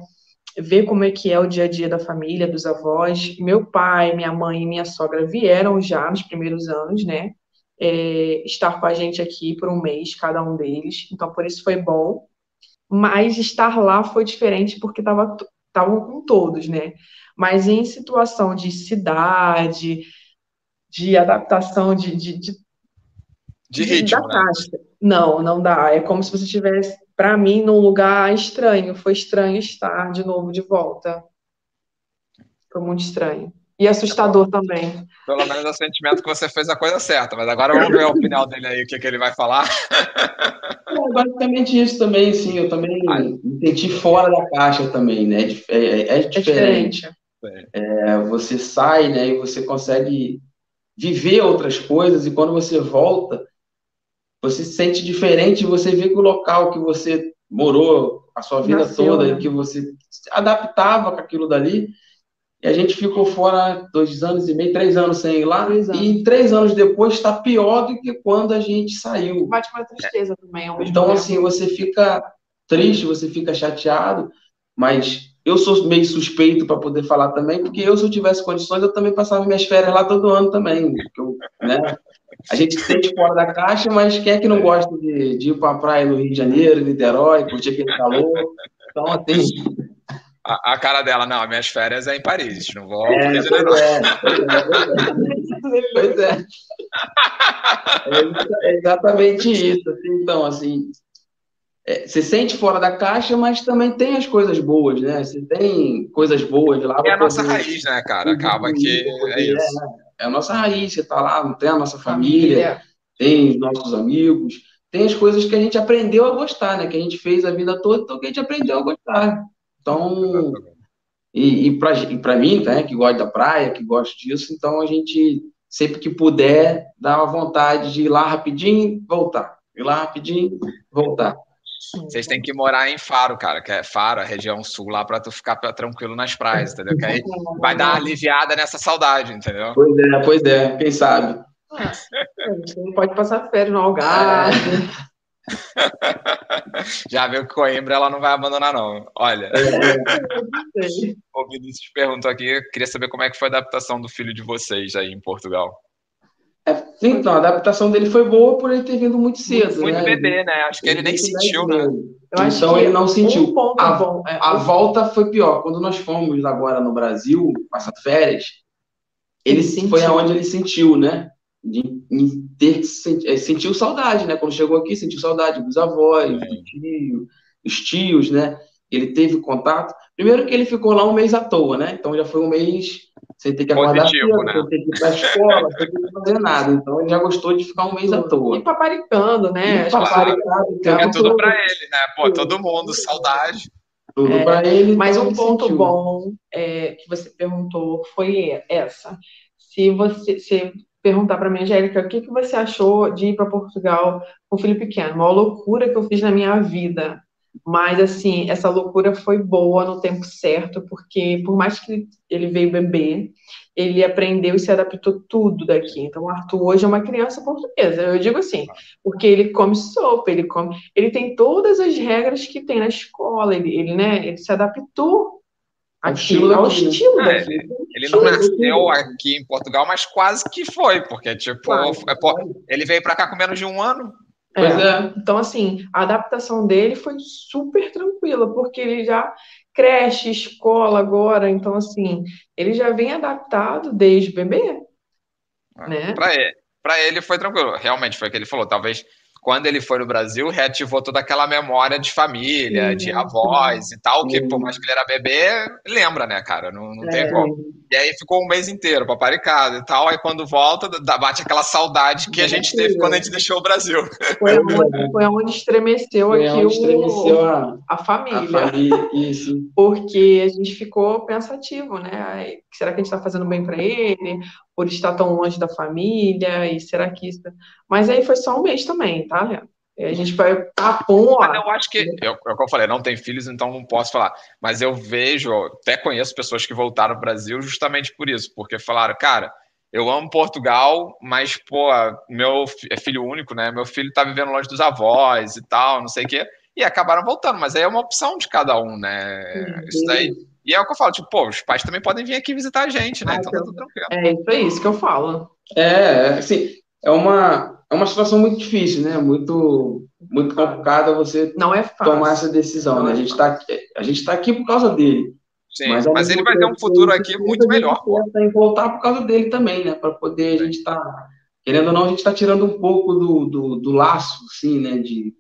ver como é que é o dia a dia da família, dos avós. Meu pai, minha mãe e minha sogra vieram já nos primeiros anos, né? É, estar com a gente aqui por um mês, cada um deles. Então, por isso foi bom. Mas estar lá foi diferente porque estavam com todos, né? Mas em situação de cidade, de adaptação de, de, de de ritmo, da né? Não, não dá. É como se você estivesse, para mim, num lugar estranho. Foi estranho estar de novo de volta. Foi muito estranho. E assustador também. Pelo menos é o sentimento que você fez a coisa certa, mas agora vamos ver a opinião dele aí, o que, que ele vai falar. É basicamente isso também, sim. Eu também me senti fora da caixa também, né? É, é, é, é diferente. É, você sai, né, e você consegue viver outras coisas, e quando você volta, você se sente diferente, você vê que o local que você morou a sua vida Nasceu, toda, né? que você se adaptava com aquilo dali, e a gente ficou fora dois anos e meio, três anos sem ir lá, e três anos depois está pior do que quando a gente saiu. Bate uma tristeza também. Então, assim, você fica triste, você fica chateado, mas eu sou meio suspeito para poder falar também, porque eu, se eu tivesse condições, eu também passava minhas férias lá todo ano também. Eu, né? A gente sente fora da caixa, mas quem é que não gosta de, de ir para a praia no Rio de Janeiro, Niterói, curtir aquele calor? Então, tem. A, a, cara dela, não, minhas férias é em Paris, não vou é, Rio de Janeiro. É, pois é. é, é exatamente isso. Assim, então, assim, é, você sente fora da caixa, mas também tem as coisas boas, né? Você tem coisas boas lá. É a nossa raiz, né, cara? Acaba que é isso. É, é, a nossa raiz, você tá lá, tem a nossa família, família, tem os nossos amigos, tem as coisas que a gente aprendeu a gostar, né? Que a gente fez a vida toda, então que a gente aprendeu a gostar. Então, e, e para mim, né, que gosta da praia, que gosta disso, então a gente, sempre que puder, dá uma vontade de ir lá rapidinho, voltar. Ir lá rapidinho, voltar. Vocês têm que morar em Faro, cara, que é Faro, a região sul lá, para tu ficar tranquilo nas praias, entendeu? Que aí vai dar uma aliviada nessa saudade, entendeu? Pois é, pois é, quem sabe. Ah, não pode passar férias no Algarve. [LAUGHS] Já viu que Coimbra ela não vai abandonar, não. Olha. É, [LAUGHS] o Vinícius perguntou aqui, queria saber como é que foi a adaptação do filho de vocês aí em Portugal. É, então, a adaptação dele foi boa por ele ter vindo muito cedo. Muito né? bebê, né? Acho que ele, ele nem sentiu, né? então ele não sentiu. Um a, bom, é, a volta foi pior. Quando nós fomos agora no Brasil, passar férias, ele, ele foi aonde ele sentiu, né? De, de ter é, sentiu saudade, né? Quando chegou aqui, sentiu saudade dos avós, é. do tio, dos tios, né? Ele teve contato. Primeiro que ele ficou lá um mês à toa, né? Então já foi um mês sem ter que acordar Positivo, cedo, né? sem ter que ir para a escola, sem ter que fazer nada. Então ele já gostou de ficar um mês à toa. E paparicando, né? E paparicando. É tudo para ele, né? Pô, todo mundo, saudade. Tudo é, para ele. Mas um ponto sentiu. bom é, que você perguntou foi essa. Se você se perguntar para mim, Angélica, o que, que você achou de ir para Portugal com o filho pequeno? Uma loucura que eu fiz na minha vida. Mas, assim, essa loucura foi boa no tempo certo, porque por mais que ele veio bebê, ele aprendeu e se adaptou tudo daqui. Então, o Arthur hoje é uma criança portuguesa. Eu digo assim, porque ele come sopa, ele come, ele tem todas as regras que tem na escola, ele, ele né, ele se adaptou ao estilo, ao estilo é, daqui. Ele, ele não nasceu aqui em Portugal, mas quase que foi, porque, tipo, é, ele veio para cá com menos de um ano. É, é. Então, assim, a adaptação dele foi super tranquila, porque ele já creche, escola agora, então, assim, ele já vem adaptado desde bebê. É. Né? Para ele, ele foi tranquilo, realmente foi o que ele falou. Talvez quando ele foi no Brasil, reativou toda aquela memória de família, de avós e tal, que por mais que ele era bebê, lembra, né, cara? Não, não tem é. como. E aí ficou um mês inteiro paparicado e tal, aí quando volta, bate aquela saudade que a gente teve quando a gente deixou o Brasil. Foi onde, foi onde estremeceu foi aqui onde estremeceu o, a, a família. A família isso. Porque a gente ficou pensativo, né? será que a gente está fazendo bem para ele? Por estar tão longe da família? E será que isso. Mas aí foi só um mês também, tá, Leandro? A gente vai tapum lá. eu acho que, eu, é o que eu falei, não tem filhos, então não posso falar. Mas eu vejo, até conheço pessoas que voltaram ao Brasil justamente por isso, porque falaram, cara, eu amo Portugal, mas, pô, meu é filho único, né? Meu filho tá vivendo longe dos avós e tal, não sei o quê. E acabaram voltando, mas aí é uma opção de cada um, né? Isso daí e é o que eu falo, tipo, pô, os pais também podem vir aqui visitar a gente, né? Ah, então tá tudo tranquilo. É, isso é isso que eu falo. É, assim, é uma, é uma situação muito difícil, né? Muito, muito complicada você não é fácil. tomar essa decisão, não né? É a gente, tá aqui, a gente tá aqui por causa dele. Sim, mas, mas ele vai ter um futuro aqui muito melhor. Tem que voltar por causa dele também, né? Para poder a gente estar. Tá, querendo ou não, a gente está tirando um pouco do, do, do laço, assim, né? De,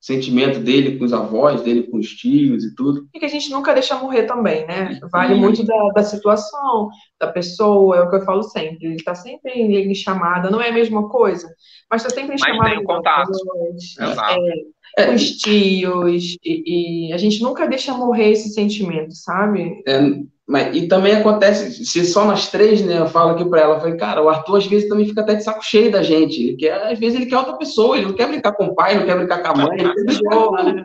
sentimento dele com os avós, dele com os tios e tudo. E que a gente nunca deixa morrer também, né? Vale muito da, da situação, da pessoa, é o que eu falo sempre. Ele está sempre em chamada, não é a mesma coisa, mas está sempre em mas chamada. Tem contato. Exato. É, com os tios, e, e, a gente nunca deixa morrer esse sentimento, sabe? É, mas, e também acontece, se só nós três, né, eu falo aqui pra ela, eu falei, cara, o Arthur às vezes também fica até de saco cheio da gente. Ele quer, às vezes ele quer outra pessoa, ele não quer brincar com o pai, não quer brincar com a mãe, ele quer brincar, né?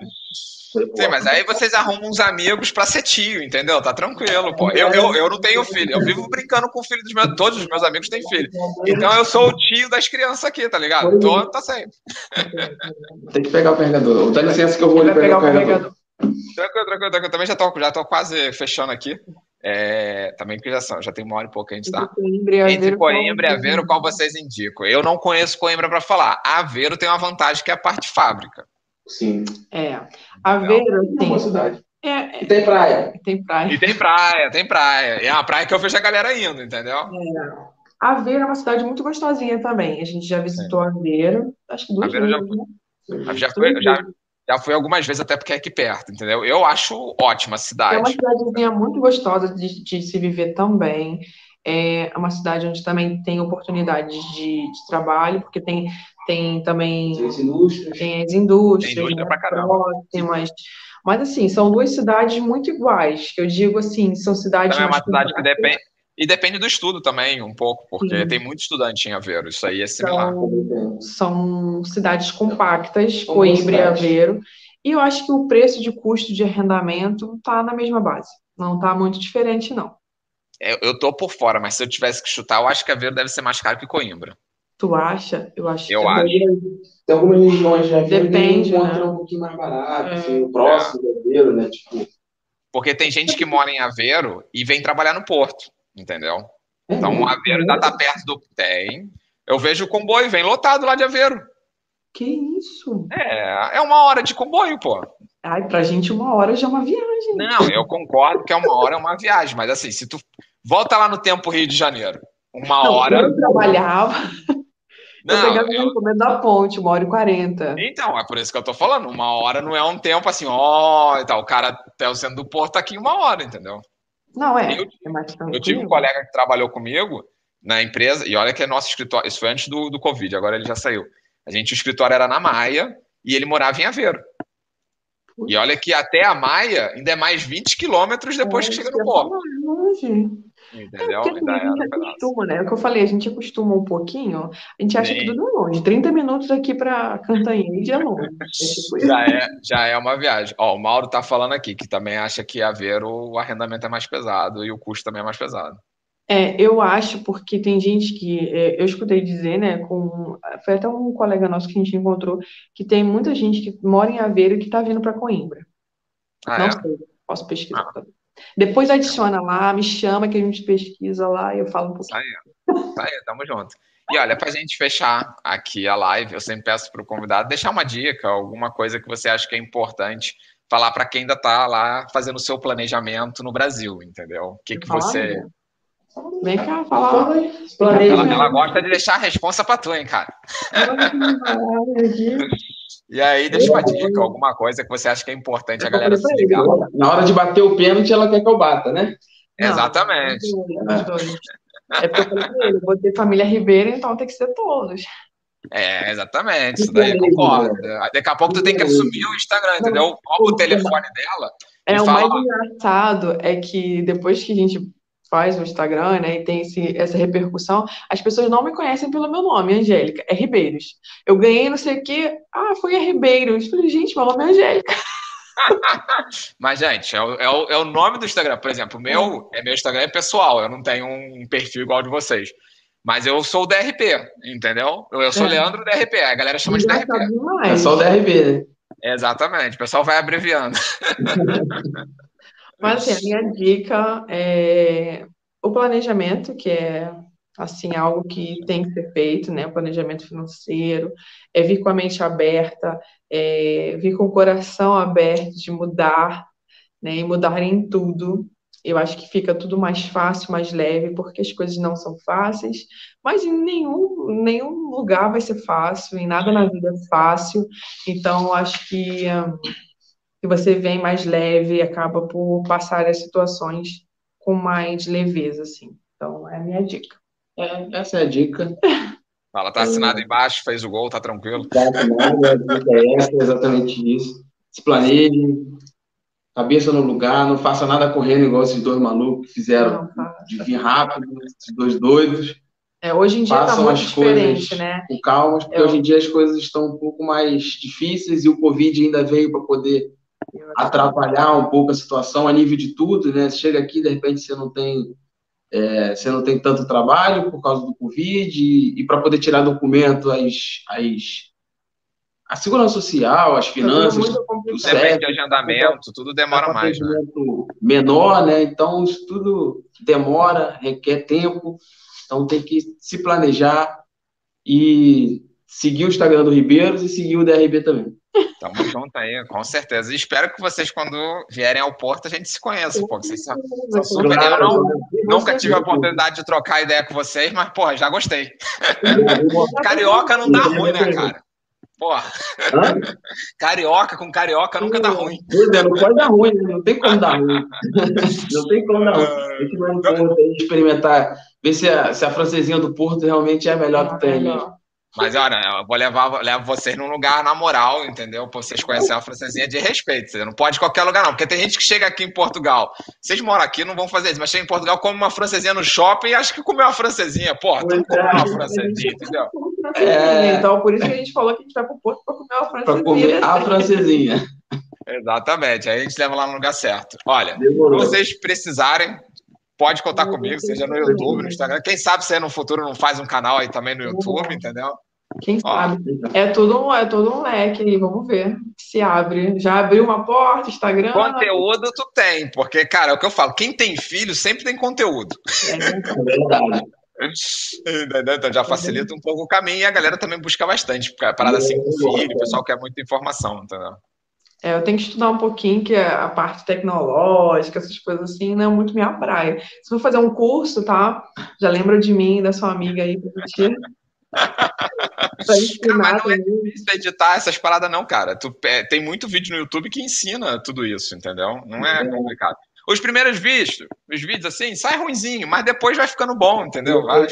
Sim, mas aí vocês arrumam uns amigos pra ser tio, entendeu? Tá tranquilo, pô. Eu, eu, eu não tenho filho, eu vivo brincando com o filho dos meus. Todos os meus amigos têm filho. Então eu sou o tio das crianças aqui, tá ligado? Tô, tá sempre. Tem que pegar o carregador. Dá licença que eu vou pegar, pegar o carregador. Tranquilo, tranquilo, tranquilo. Também já tô, já tô quase fechando aqui. É, também que já são, já tem uma hora e pouco a gente está. Entre Coimbra e Aveiro, qual vocês indicam? Eu não conheço Coimbra para falar. Aveiro tem uma vantagem que é a parte fábrica. Sim. É. Aveiro então, tem. É uma cidade. É, é, e tem praia. Tem praia. E tem praia, tem praia. E é uma praia que eu vejo a galera indo, entendeu? É. Aveiro é uma cidade muito gostosinha também. A gente já visitou é. Aveiro, acho que duas Aveiro vezes. Já, né? já, foi, já, já fui algumas vezes, até porque é aqui perto, entendeu? Eu acho ótima a cidade. É uma cidadezinha muito gostosa de, de se viver também. É uma cidade onde também tem oportunidades de, de trabalho, porque tem, tem também. Tem as indústrias. Tem as indústrias. Tem indústria né, pra caramba. Próximas. Mas, assim, são duas cidades muito iguais, que eu digo assim, são cidades. Também é uma cidade que depende. E depende do estudo também, um pouco, porque Sim. tem muito estudante em Aveiro, isso aí é similar. São, são cidades compactas, Coimbra e Aveiro, e eu acho que o preço de custo de arrendamento está na mesma base, não está muito diferente, não. Eu, eu tô por fora, mas se eu tivesse que chutar, eu acho que Aveiro deve ser mais caro que Coimbra. Tu acha? Eu acho eu que acho. Tem algumas regiões de Aveiro Depende, que né? um pouquinho mais barato, é. assim, o próximo é. de Aveiro, né? Tipo... Porque tem gente que mora em Aveiro e vem trabalhar no Porto entendeu? Então, o Aveiro ainda está perto do. Tem. Eu vejo o comboio, vem lotado lá de Aveiro. Que isso? É, é uma hora de comboio, pô. Ai, pra gente uma hora já é uma viagem. Não, eu concordo que é uma hora é uma viagem, mas assim, se tu volta lá no tempo Rio de Janeiro, uma Não, hora. Eu trabalhava. Não, eu pegava eu- o começo da ponte, uma hora e quarenta. Então, é por isso que eu tô falando. Uma hora não é um tempo assim, ó, e tal. O cara até o centro do porto tá aqui uma hora, entendeu? Não, é. Eu- é Eu tive um colega que trabalhou comigo na empresa, e olha que é nosso escritório, isso foi antes do, do Covid, agora ele já saiu. A gente, o escritório era na Maia e ele morava em Aveiro. E olha que até a Maia ainda é mais 20 quilômetros depois que chega no porto. É longe. Entendeu? Porque Ainda a gente um acostuma, né? É o que eu falei, a gente acostuma um pouquinho, a gente acha Sim. que tudo é longe. 30 minutos aqui pra Cantanhede é longe. É tipo. Já é, já é uma viagem. Ó, o Mauro tá falando aqui que também acha que Aveiro o arrendamento é mais pesado e o custo também é mais pesado. É, eu acho, porque tem gente que, é, eu escutei dizer, né, com, foi até um colega nosso que a gente encontrou, que tem muita gente que mora em Aveiro e que tá vindo para Coimbra. Ah, Não é? sei, posso pesquisar. também. Depois adiciona lá, me chama que a gente pesquisa lá e eu falo um pouquinho. Tá aí, tamo junto. E olha, pra gente fechar aqui a live, eu sempre peço pro convidado deixar uma dica, alguma coisa que você acha que é importante falar para quem ainda tá lá fazendo o seu planejamento no Brasil, entendeu? O que que você... né? Vem cá, fala. Planeja. Ela, ela gosta de deixar a responsa pra tu, hein, cara? E aí, deixa uma dica, alguma coisa que você acha que é importante a galera se ligar. Na hora de bater o pênalti, ela quer que eu bata, né? Não, Exatamente. É porque eu falei pra ele, eu vou ter família Ribeira, então tem que ser todos. É, exatamente, isso daí eu concordo. Daqui a pouco tu tem que assumir o Instagram, entendeu? Rouba o telefone dela É, o mais engraçado é que depois que a gente faz o Instagram, né, e tem esse, essa repercussão, as pessoas não me conhecem pelo meu nome, Angélica, é Ribeiros. Eu ganhei não sei o quê, ah, foi a Ribeiros. Falei, gente, meu nome é Angélica. [LAUGHS] Mas, gente, é o, é o- é o nome do Instagram. Por exemplo, o meu, é meu Instagram é pessoal, eu não tenho um perfil igual de vocês. Mas eu sou o DRP, entendeu? Eu, eu sou É. Leandro DRP, a galera chama de DRP. demais. É só o DRB, né? Exatamente, o pessoal vai abreviando. [LAUGHS] Mas assim, a minha dica é o planejamento, que é assim algo que tem que ser feito, né? O planejamento financeiro, é vir com a mente aberta, é vir com o coração aberto de mudar, né? E mudar em tudo. Eu acho que fica tudo mais fácil, mais leve, porque as coisas não são fáceis, mas em nenhum, nenhum lugar vai ser fácil, em nada na vida é fácil. Então, eu acho que que você vem mais leve e acaba por passar as situações com mais leveza, assim. Então, é a minha dica. É, essa é a dica. [LAUGHS] Fala, tá assinado embaixo, fez o gol, tá tranquilo. Tá assinado, a dica é essa, é exatamente isso. Se planeje, cabeça no lugar, não faça nada correndo igual esses dois malucos que fizeram Não, tá. de vir rápido, esses dois doidos, É, hoje em dia está Façam muito as coisas diferente, né? com calma, porque Eu- hoje em dia as coisas estão um pouco mais difíceis e o Covid ainda veio para poder atrapalhar um pouco a situação a nível de tudo, né? Você chega aqui, de repente você não tem é, você não tem tanto trabalho por causa do Covid e, e para poder tirar documento as, as a segurança social, as finanças. Depende certo, de agendamento, tudo demora mais, né? menor, né? Então isso tudo demora, requer tempo, então tem que se planejar e seguir o Instagram do Ribeiros e seguir o DRB também. Tamo junto aí, com certeza. E espero que vocês, quando vierem ao Porto, a gente se conheça, pô. Vocês são, são super. Eu não, nunca tive a oportunidade de trocar ideia com vocês, mas, porra, já gostei. Carioca não dá ruim, né, cara? Porra, Hã? carioca com carioca nunca dá ruim. Pois é, não pode dar ruim, né? não tem como dar ruim. Não tem como dar ruim. Ir no Porto aí experimentar, ver se a, se a francesinha do Porto realmente é a melhor que tem. né? Mas olha, eu vou levar levo vocês num lugar na moral, entendeu? Pra vocês conhecerem a francesinha de respeito. Você não pode em qualquer lugar, não. Porque tem gente que chega aqui em Portugal. Vocês moram aqui, não vão fazer isso, mas chega em Portugal, come uma francesinha no shopping e acha que comeu uma francesinha. Porra, tu comeu uma francesinha, entendeu? É. Então, por isso que a gente falou que a gente vai pro Porto para comer uma Para francesinha. comer a francesinha. Exatamente. Aí a gente leva lá no lugar certo. Olha, se Demorou. vocês precisarem, pode contar comigo, seja no YouTube, no Instagram. Quem sabe você no futuro não faz um canal aí também no YouTube, entendeu? Quem Ó. sabe? É todo, um- é todo um leque aí, vamos ver se abre. Já abriu uma porta, Instagram. Conteúdo tu tem, porque, cara, é o que eu falo, quem tem filho sempre tem conteúdo. É, É verdade. [LAUGHS] Então já facilita um pouco o caminho e a galera também busca bastante. Parada assim com filho, o pessoal quer muita informação, entendeu? É, eu tenho que estudar um pouquinho, que é a parte tecnológica, essas coisas assim, não é muito minha praia. Se for fazer um curso, tá? Já lembra de mim, da sua amiga aí, pra gente [LAUGHS] pra ensinar não é difícil editar essas paradas, não, cara. Tu, é, tem muito vídeo no YouTube que ensina tudo isso, entendeu? Não é, é. complicado. Os primeiros vídeos, os vídeos assim, sai ruimzinho, mas depois vai ficando bom, entendeu? Vai,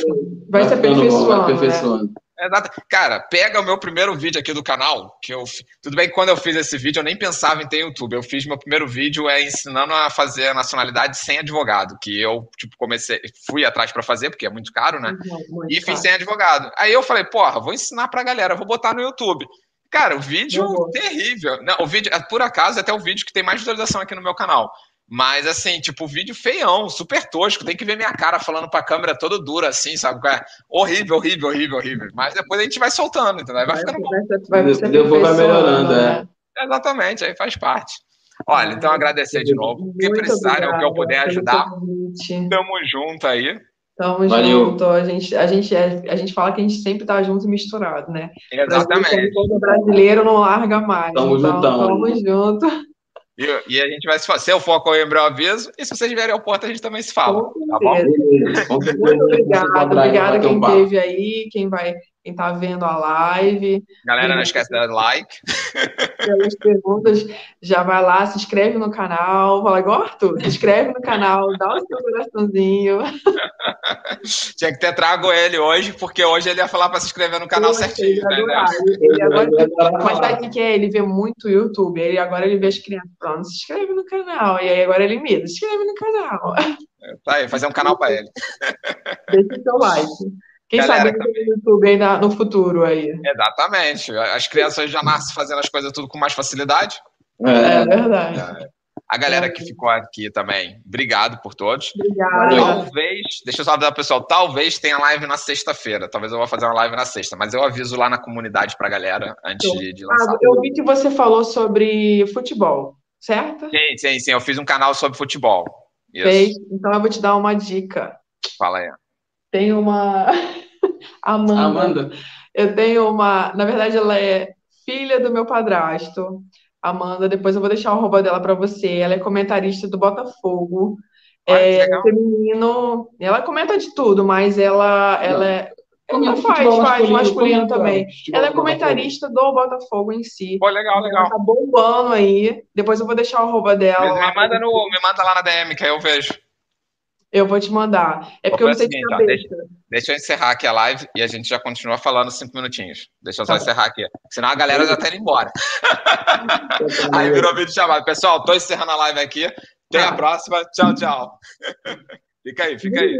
vai se aperfeiçoando. Né? Exato. Cara, pega o meu primeiro vídeo aqui do canal, que eu. Tudo bem que quando eu fiz esse vídeo eu nem pensava em ter YouTube. Eu fiz meu primeiro vídeo é ensinando a fazer a nacionalidade sem advogado, que eu, tipo, comecei, fui atrás para fazer, porque é muito caro, né? Uhum, e fiz sem advogado. Aí eu falei, porra, vou ensinar pra galera, vou botar no YouTube. Cara, o vídeo uhum. terrível. Não, o vídeo, por acaso, é até o vídeo que tem mais visualização aqui no meu canal. Mas, assim, tipo, vídeo feião, super tosco. Tem que ver minha cara falando pra câmera toda dura, assim, sabe? É horrível, horrível, horrível, horrível. Mas depois a gente vai soltando, entendeu? Vai ficando bom. Vai, vai, vai, vai melhorando, é. é. Exatamente, aí faz parte. Olha, então agradecer de novo. O que precisarem, o que eu puder ajudar. Tamo junto aí. Tamo Valeu. junto. A gente, a, gente é, a gente fala que a gente sempre tá junto e misturado, né? Exatamente. Todo brasileiro não larga mais. Tamo então, juntão. Tamo junto. E, e, a gente vai se fazer. Se eu for com o aviso, e se vocês vierem ao porto, a gente também se fala. Tá bom? Muito obrigada. Obrigada quem esteve aí, quem vai quem tá vendo a live. Galera, não esquece de dar like. [LAUGHS] Pelas perguntas, já vai lá, se inscreve no canal. Fala, Gorto, se inscreve no canal, dá o seu coraçãozinho. [LAUGHS] Tinha que ter trago ele hoje, porque hoje ele ia falar para se inscrever no canal certinho. Né? Ele agora, mas sabe o que é? Ele vê muito YouTube, ele, agora ele vê as crianças falando, se inscreve no canal. E aí agora ele me se inscreve no canal. Tá aí, fazer um canal para ele. [LAUGHS] Deixa o seu like. Quem Galera, sabe no YouTube aí na, no futuro aí. Exatamente. As crianças já nascem fazendo as coisas tudo com mais facilidade. É, é verdade. É. A galera que ficou aqui também, obrigado por todos. Obrigado. Talvez, deixa eu só avisar pessoal, talvez tenha live na sexta-feira. Talvez eu vou fazer uma live na sexta, mas eu aviso lá na comunidade pra galera antes de, de lançar. Eu vi que você falou sobre futebol, certo? Sim, sim, sim. Eu fiz um canal sobre futebol. Isso. Fez? Então eu vou te dar uma dica. Fala aí. Tem uma. [LAUGHS] Amanda. Amanda. Eu tenho uma. Na verdade, ela é filha do meu padrasto. Amanda, depois eu vou deixar o arroba dela para você. Ela é comentarista do Botafogo. Olha, é feminino. Ela comenta de tudo, mas ela, ela é. Ela faz, faz masculino, masculino também. Ela é comentarista do Botafogo em si. Pô, legal, legal. Ela tá bombando aí. Depois eu vou deixar o arroba dela. Me, me manda, no, me manda lá na DM, que aí eu vejo. Eu vou te mandar. É porque eu não sei de cabeça. Deixa, deixa, eu encerrar aqui a live e a gente já continua falando cinco minutinhos. Deixa eu só tá encerrar aqui. Senão a galera já tá indo embora. [LAUGHS] Aí virou vídeo chamado. Pessoal, tô encerrando a live aqui. Até a tá. próxima. Tchau, tchau. [LAUGHS] fica aí, fica aí.